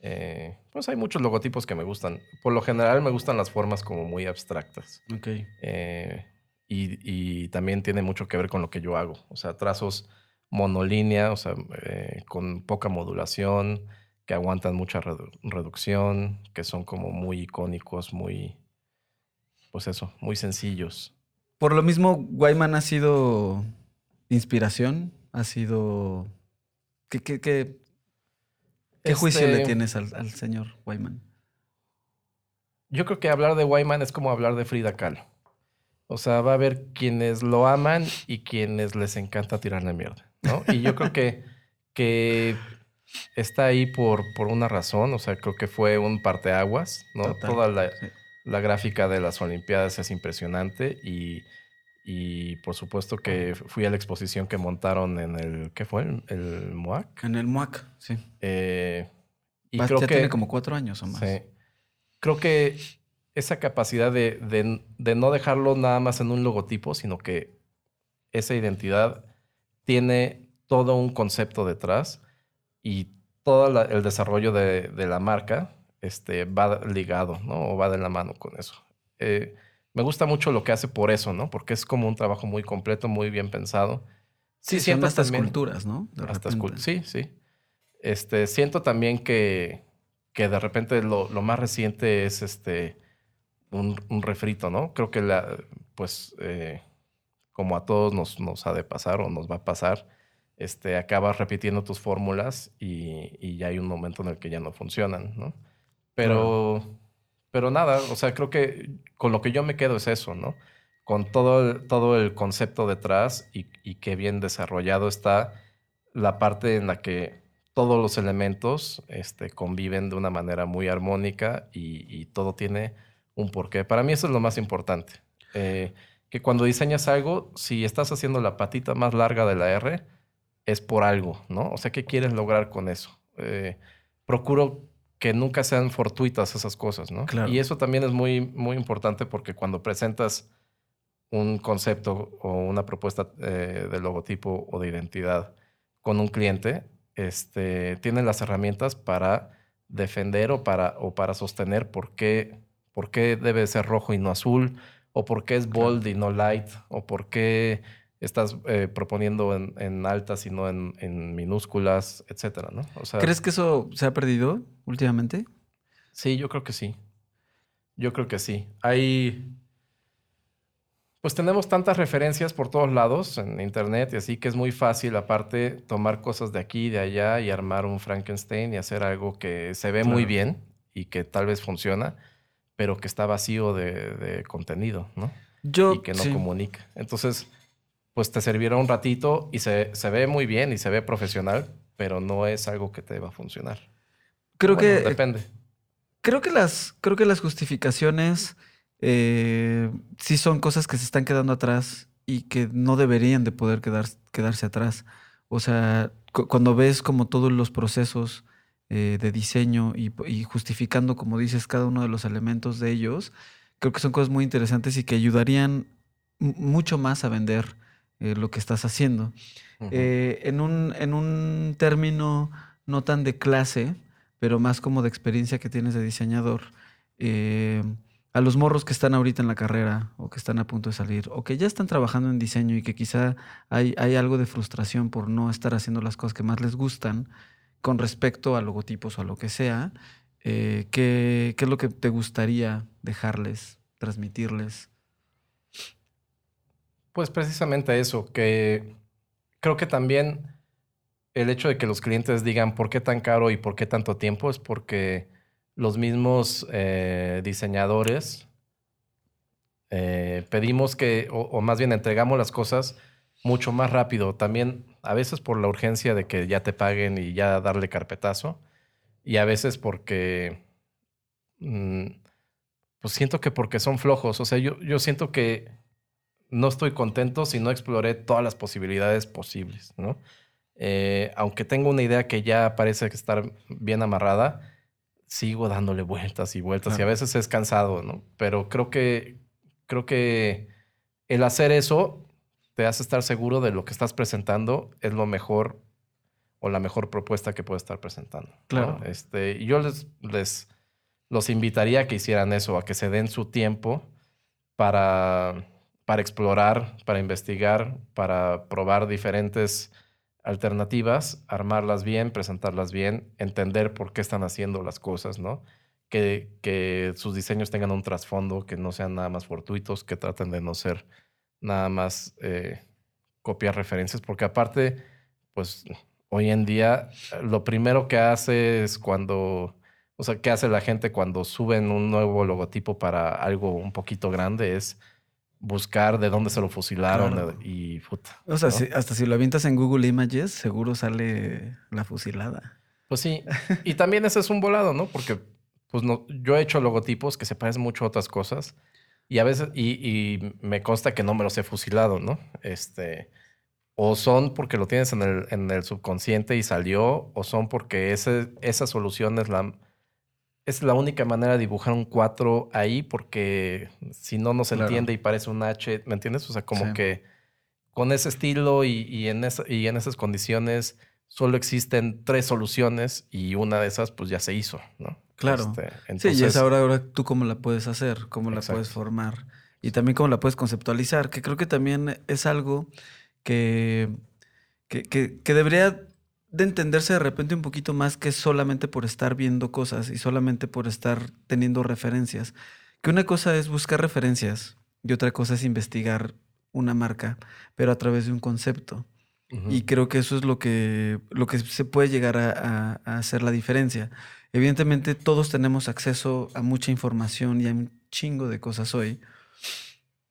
Eh, pues hay muchos logotipos que me gustan. Por lo general me gustan las formas como muy abstractas. Ok. Eh, y, y también tiene mucho que ver con lo que yo hago. O sea, trazos monolínea, o sea, eh, con poca modulación, que aguantan mucha redu- reducción, que son como muy icónicos, muy, pues eso, muy sencillos. Por lo mismo, Wyman ha sido inspiración, ha sido... ¿Qué, qué, qué, qué juicio Este, le tienes al, al señor Wyman? Yo creo que hablar de Wyman es como hablar de Frida Kahlo. O sea, va a haber quienes lo aman y quienes les encanta tirarle mierda, ¿no? Y yo creo que, que está ahí por, por una razón. O sea, creo que fue un parteaguas, ¿no? Total, Toda la. La gráfica de las Olimpiadas es impresionante y, y por supuesto que fui a la exposición que montaron en el, ¿qué fue? El, el MOAC. En el MUAC, sí. Eh, y creo ya que... tiene como cuatro años o más. Sí. Creo que esa capacidad de, de- de no dejarlo nada más en un logotipo, sino que esa identidad tiene todo un concepto detrás y todo la- el desarrollo de, de la marca este, va ligado, ¿no? O va de la mano con eso. Eh, me gusta mucho lo que hace por eso, ¿no? Porque es como un trabajo muy completo, muy bien pensado. Sí, son siento hasta también- esculturas, ¿no? De hasta Sí, sí. Este, siento también que, que de repente lo, lo más reciente es este un, un refrito, ¿no? Creo que la, pues, eh, como a todos nos, nos ha de pasar o nos va a pasar, este, acabas repitiendo tus fórmulas y, y ya hay un momento en el que ya no funcionan, ¿no? Pero, pero nada, o sea, creo que con lo que yo me quedo es eso, ¿no? Con todo el, todo el concepto detrás y, y qué bien desarrollado está la parte en la que todos los elementos este, conviven de una manera muy armónica y, y todo tiene un porqué. Para mí eso es lo más importante. Eh, que cuando diseñas algo, si estás haciendo la patita más larga de la R, es por algo, ¿no? O sea, ¿qué quieres lograr con eso? Eh, procuro que nunca sean fortuitas esas cosas, ¿no? Claro. Y eso también es muy, muy importante porque cuando presentas un concepto o una propuesta eh, de logotipo o de identidad con un cliente, este, tienen las herramientas para defender o para, o para sostener por qué, por qué debe ser rojo y no azul, o por qué es bold y no light, o por qué estás eh, proponiendo en, en altas y no en, en minúsculas, etcétera, ¿no? O sea, ¿Crees que eso se ha perdido últimamente? Sí, yo creo que sí. Yo creo que sí. Hay. Pues tenemos tantas referencias por todos lados en internet y así que es muy fácil, aparte, tomar cosas de aquí y de allá y armar un Frankenstein y hacer algo que se ve muy bien y que tal vez funciona, pero que está vacío de, de contenido, ¿no? Yo y que no sí. comunica. Entonces, pues te servirá un ratito y se, se ve muy bien y se ve profesional, pero no es algo que te va a funcionar. creo Bueno, que Depende. creo que las creo que las justificaciones eh, sí son cosas que se están quedando atrás y que no deberían de poder quedar, quedarse atrás. O sea, cu- cuando ves como todos los procesos eh, de diseño y, y justificando, como dices, cada uno de los elementos de ellos, creo que son cosas muy interesantes y que ayudarían mu- mucho más a vender eh, lo que estás haciendo. Eh, en, un, en un término no tan de clase, pero más como de experiencia que tienes de diseñador, eh, a los morros que están ahorita en la carrera o que están a punto de salir o que ya están trabajando en diseño y que quizá hay, hay algo de frustración por no estar haciendo las cosas que más les gustan con respecto a logotipos o a lo que sea, eh, ¿qué, qué es lo que te gustaría dejarles, transmitirles? Pues precisamente eso, que creo que también el hecho de que los clientes digan por qué tan caro y por qué tanto tiempo es porque los mismos eh, diseñadores eh, pedimos que, o, más bien entregamos las cosas mucho más rápido. También a veces por la urgencia de que ya te paguen y ya darle carpetazo, y a veces porque, mm, pues siento que porque son flojos. O sea, yo, yo siento que no estoy contento si no exploré todas las posibilidades posibles, ¿no? Eh, aunque tengo una idea que ya parece que estar bien amarrada, sigo dándole vueltas y vueltas y a Claro. veces es cansado, ¿no? Pero creo que, creo que el hacer eso te hace estar seguro de lo que estás presentando es lo mejor o la mejor propuesta que puedes estar presentando. ¿no? Claro. Este, yo les, les los invitaría a que hicieran eso, a que se den su tiempo para, para explorar, para investigar, para probar diferentes alternativas, armarlas bien, presentarlas bien, entender por qué están haciendo las cosas, ¿no? Que, que sus diseños tengan un trasfondo, que no sean nada más fortuitos, que traten de no ser nada más eh, copiar referencias, porque aparte, pues hoy en día lo primero que hace es cuando, o sea, ¿qué hace la gente cuando suben un nuevo logotipo para algo un poquito grande? Es buscar de dónde se lo fusilaron Claro. y puta. O sea, ¿no? si- hasta si lo avientas en Google Images, seguro sale la fusilada. Pues sí. Y también ese es un volado, ¿no? Porque pues no, yo he hecho logotipos que se parecen mucho a otras cosas y a veces, y, y me consta que no me los he fusilado, ¿no? Este, o son porque lo tienes en el, en el subconsciente y salió, o son porque ese, esa solución es la, es la única manera de dibujar un 4 ahí porque si no, no se Claro. entiende y parece un H, ¿me entiendes? O sea, como Sí. que con ese estilo y, y en esa- y en esas condiciones solo existen tres soluciones y una de esas pues ya se hizo, ¿no? Claro. Este, sí, y entonces, es ahora, ahora tú cómo la puedes hacer, cómo la puedes formar y también cómo la puedes conceptualizar, que creo que también es algo que, que, que- que debería de entenderse de repente un poquito más que solamente por estar viendo cosas y solamente por estar teniendo referencias. Que una cosa es buscar referencias y otra cosa es investigar una marca, pero a través de un concepto. Y creo que eso es lo que, lo que se puede llegar a, a- a hacer la diferencia. Evidentemente todos tenemos acceso a mucha información y a un chingo de cosas hoy,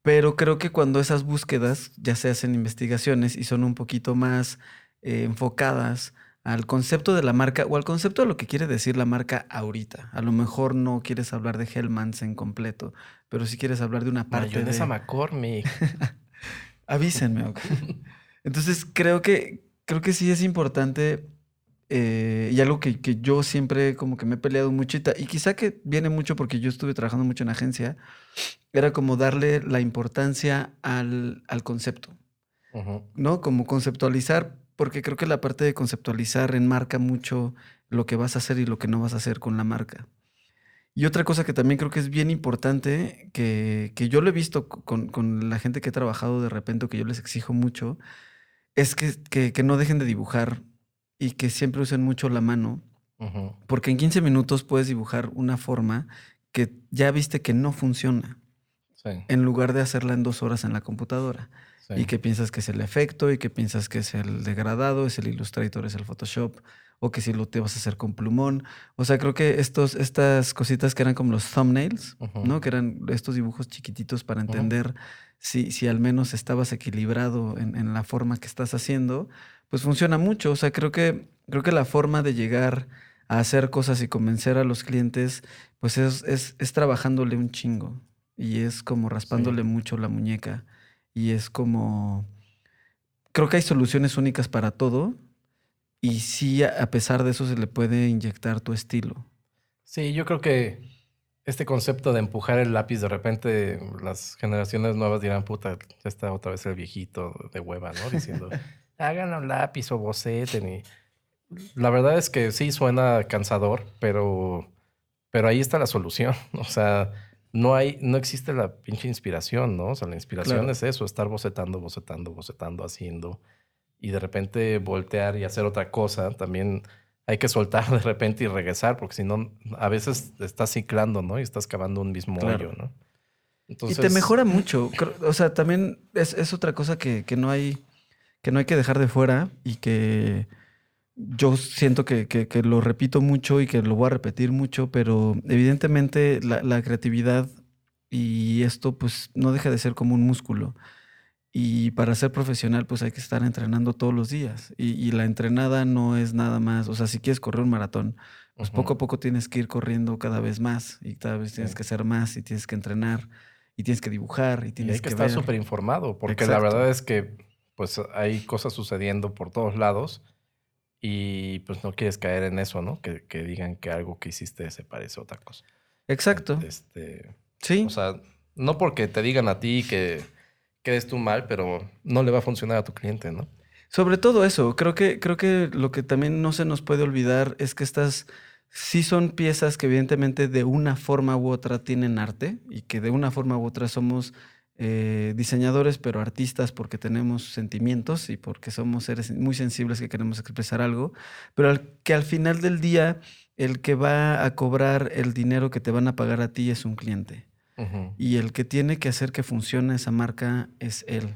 pero creo que cuando esas búsquedas ya se hacen investigaciones y son un poquito más eh, enfocadas al concepto de la marca o al concepto de lo que quiere decir la marca ahorita. A lo mejor no quieres hablar de Hellmans en completo, pero si quieres hablar de una parte Mayonesa de... McCormick. Avísenme, ok. Entonces creo que, creo que sí es importante eh, y algo que, que yo siempre como que me he peleado mucho y, quizá que viene mucho porque yo estuve trabajando mucho en agencia, era como darle la importancia al, al concepto. ¿no? Como conceptualizar, porque creo que la parte de conceptualizar enmarca mucho lo que vas a hacer y lo que no vas a hacer con la marca. Y otra cosa que también creo que es bien importante, que, que yo lo he visto co- con, con la gente que he trabajado de repente, que yo les exijo mucho, es que, que, que no dejen de dibujar y que siempre usen mucho la mano, porque en 15 minutos puedes dibujar una forma que ya viste que no funciona, Sí, en lugar de hacerla en dos horas en la computadora. Sí. Y que piensas que es el efecto, y que piensas que es el degradado, es el Illustrator, es el Photoshop, o que si lo te vas a hacer con plumón. O sea, creo que estos, estas cositas que eran como los thumbnails. ¿no? Que eran estos dibujos chiquititos para entender si, si al menos estabas equilibrado en, en la forma que estás haciendo, pues funciona mucho. O sea, creo que, creo que la forma de llegar a hacer cosas y convencer a los clientes, pues es, es, es trabajándole un chingo. Y es como raspándole mucho la muñeca. Y es como... Creo que hay soluciones únicas para todo. Y sí, a pesar de eso, se le puede inyectar tu estilo. Sí, yo creo que este concepto de empujar el lápiz, de repente las generaciones nuevas dirán, puta, ya está otra vez el viejito de hueva, ¿no? Diciendo, hagan un lápiz o boceten. Y la verdad es que sí suena cansador, pero, pero ahí está la solución. O sea, no hay, no existe la pinche inspiración, ¿no? O sea, la inspiración Claro. es eso, estar bocetando, bocetando, bocetando, haciendo. Y de repente voltear y hacer otra cosa. También hay que soltar de repente y regresar, porque si no, a veces estás ciclando, ¿no? Y estás cavando un mismo Claro. hoyo, ¿no? y te mejora mucho. O sea, también es, es otra cosa que, que no hay, que no hay que dejar de fuera y que yo siento que, que- que lo repito mucho y que lo voy a repetir mucho, pero evidentemente la, la creatividad y esto pues no deja de ser como un músculo. Y para ser profesional pues hay que estar entrenando todos los días. Y, y la entrenada no es nada más, o sea, si quieres correr un maratón, pues poco a poco tienes que ir corriendo cada vez más y cada vez tienes Sí. que hacer más y tienes que entrenar y tienes que dibujar y Y tienes hay que, que, estar súper informado, porque la Exacto. verdad es que pues hay cosas sucediendo por todos lados y pues no quieres caer en eso, ¿no? Que, que digan que algo que hiciste se parece a otra cosa. Exacto. Este, Sí. o sea, no porque te digan a ti que quedes tú mal, pero no le va a funcionar a tu cliente, ¿no? Sobre todo eso, creo que, creo que lo que también no se nos puede olvidar es que estas sí son piezas que evidentemente de una forma u otra tienen arte y que de una forma u otra somos eh, diseñadores, pero artistas porque tenemos sentimientos y porque somos seres muy sensibles que queremos expresar algo, pero al- que al final del día el que va a cobrar el dinero que te van a pagar a ti es un cliente. Y el que tiene que hacer que funcione esa marca es él,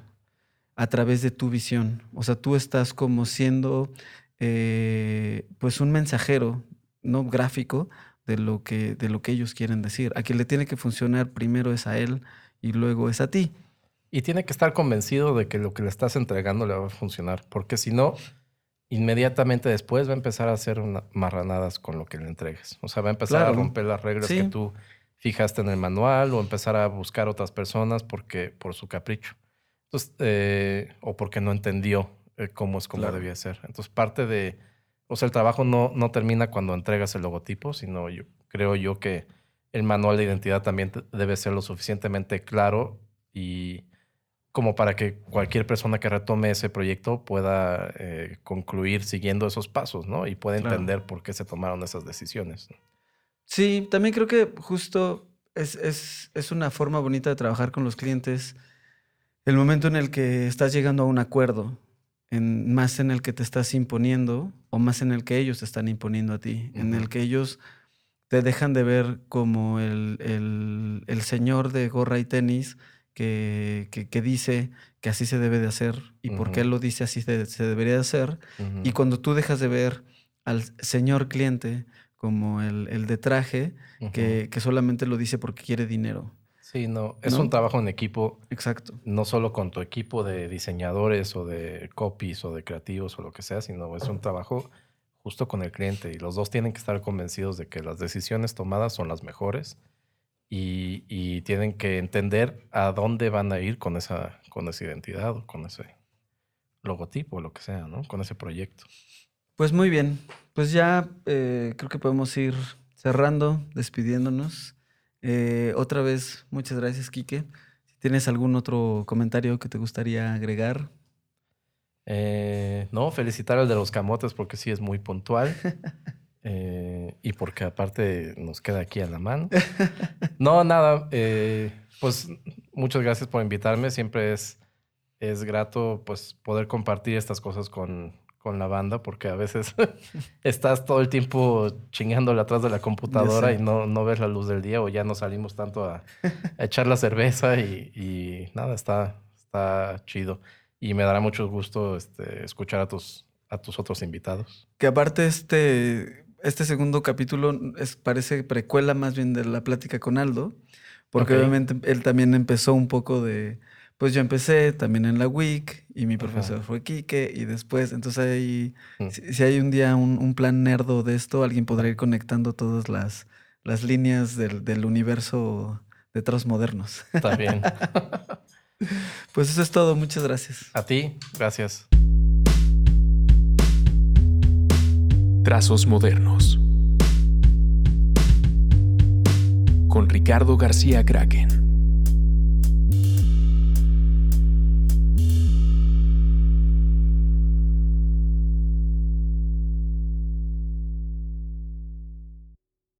a través de tu visión. O sea, tú estás como siendo eh, pues un mensajero, no gráfico, de lo, que, de lo que ellos quieren decir. A quien le tiene que funcionar primero es a él y luego es a ti. Y tiene que estar convencido de que lo que le estás entregando le va a funcionar, porque si no, inmediatamente después va a empezar a hacer una- marranadas con lo que le entregues. O sea, va a empezar Claro. a romper las reglas Sí. que tú fijaste en el manual o empezar a buscar otras personas porque por su capricho. Entonces, eh, o porque no entendió eh, cómo es como Claro. debía ser. Entonces, parte de, o sea, el trabajo no, no termina cuando entregas el logotipo, sino yo creo yo que el manual de identidad también debe ser lo suficientemente claro y como para que cualquier persona que retome ese proyecto pueda eh, concluir siguiendo esos pasos, ¿no? Y pueda Claro. entender por qué se tomaron esas decisiones. ¿no? Sí, también creo que justo es, es, es una forma bonita de trabajar con los clientes el momento en el que estás llegando a un acuerdo, en, más en el que te estás imponiendo o más en el que ellos te están imponiendo a ti, en el que ellos te dejan de ver como el, el- el señor de gorra y tenis que, que- que dice que así se debe de hacer y porque Ujú. él lo dice así se, se debería de hacer. Y cuando tú dejas de ver al señor cliente como el, el de traje, que, que solamente lo dice porque quiere dinero. Sí, no, es ¿no? un trabajo en equipo, Exacto. no solo con tu equipo de diseñadores o de copies o de creativos o lo que sea, sino es un trabajo justo con el cliente y los dos tienen que estar convencidos de que las decisiones tomadas son las mejores y, y tienen que entender a dónde van a ir con esa, con esa identidad o con ese logotipo o lo que sea, ¿no? Con ese proyecto. Pues muy bien. Pues ya eh, creo que podemos ir cerrando, despidiéndonos. Eh, otra vez, muchas gracias, Quique. Si tienes algún otro comentario que te gustaría agregar. Eh, no, felicitar al de los camotes porque sí es muy puntual. Eh, y porque aparte nos queda aquí a la mano. No, nada. eh, pues muchas gracias por invitarme. Siempre es, es grato pues poder compartir estas cosas con, con la banda porque a veces estás todo el tiempo chingándole atrás de la computadora y no, no ves la luz del día o ya no salimos tanto a, a echar la cerveza y, y nada, está, está chido. Y me dará mucho gusto este, escuchar a tus, a tus otros invitados. Que aparte este, este segundo capítulo es, parece precuela más bien de la plática con Aldo, porque Ok. obviamente él también empezó un poco de, pues yo empecé también en la WIC y mi profesor Ajá. fue Quique y después, entonces ahí, Mm. si, si hay un día un, un plan nerdo de esto, alguien podrá ir conectando todas las, las líneas del, del universo de Tros modernos. Está bien. Pues eso es todo, muchas gracias. A ti, gracias. Trazos modernos. Con Ricardo García Kraken.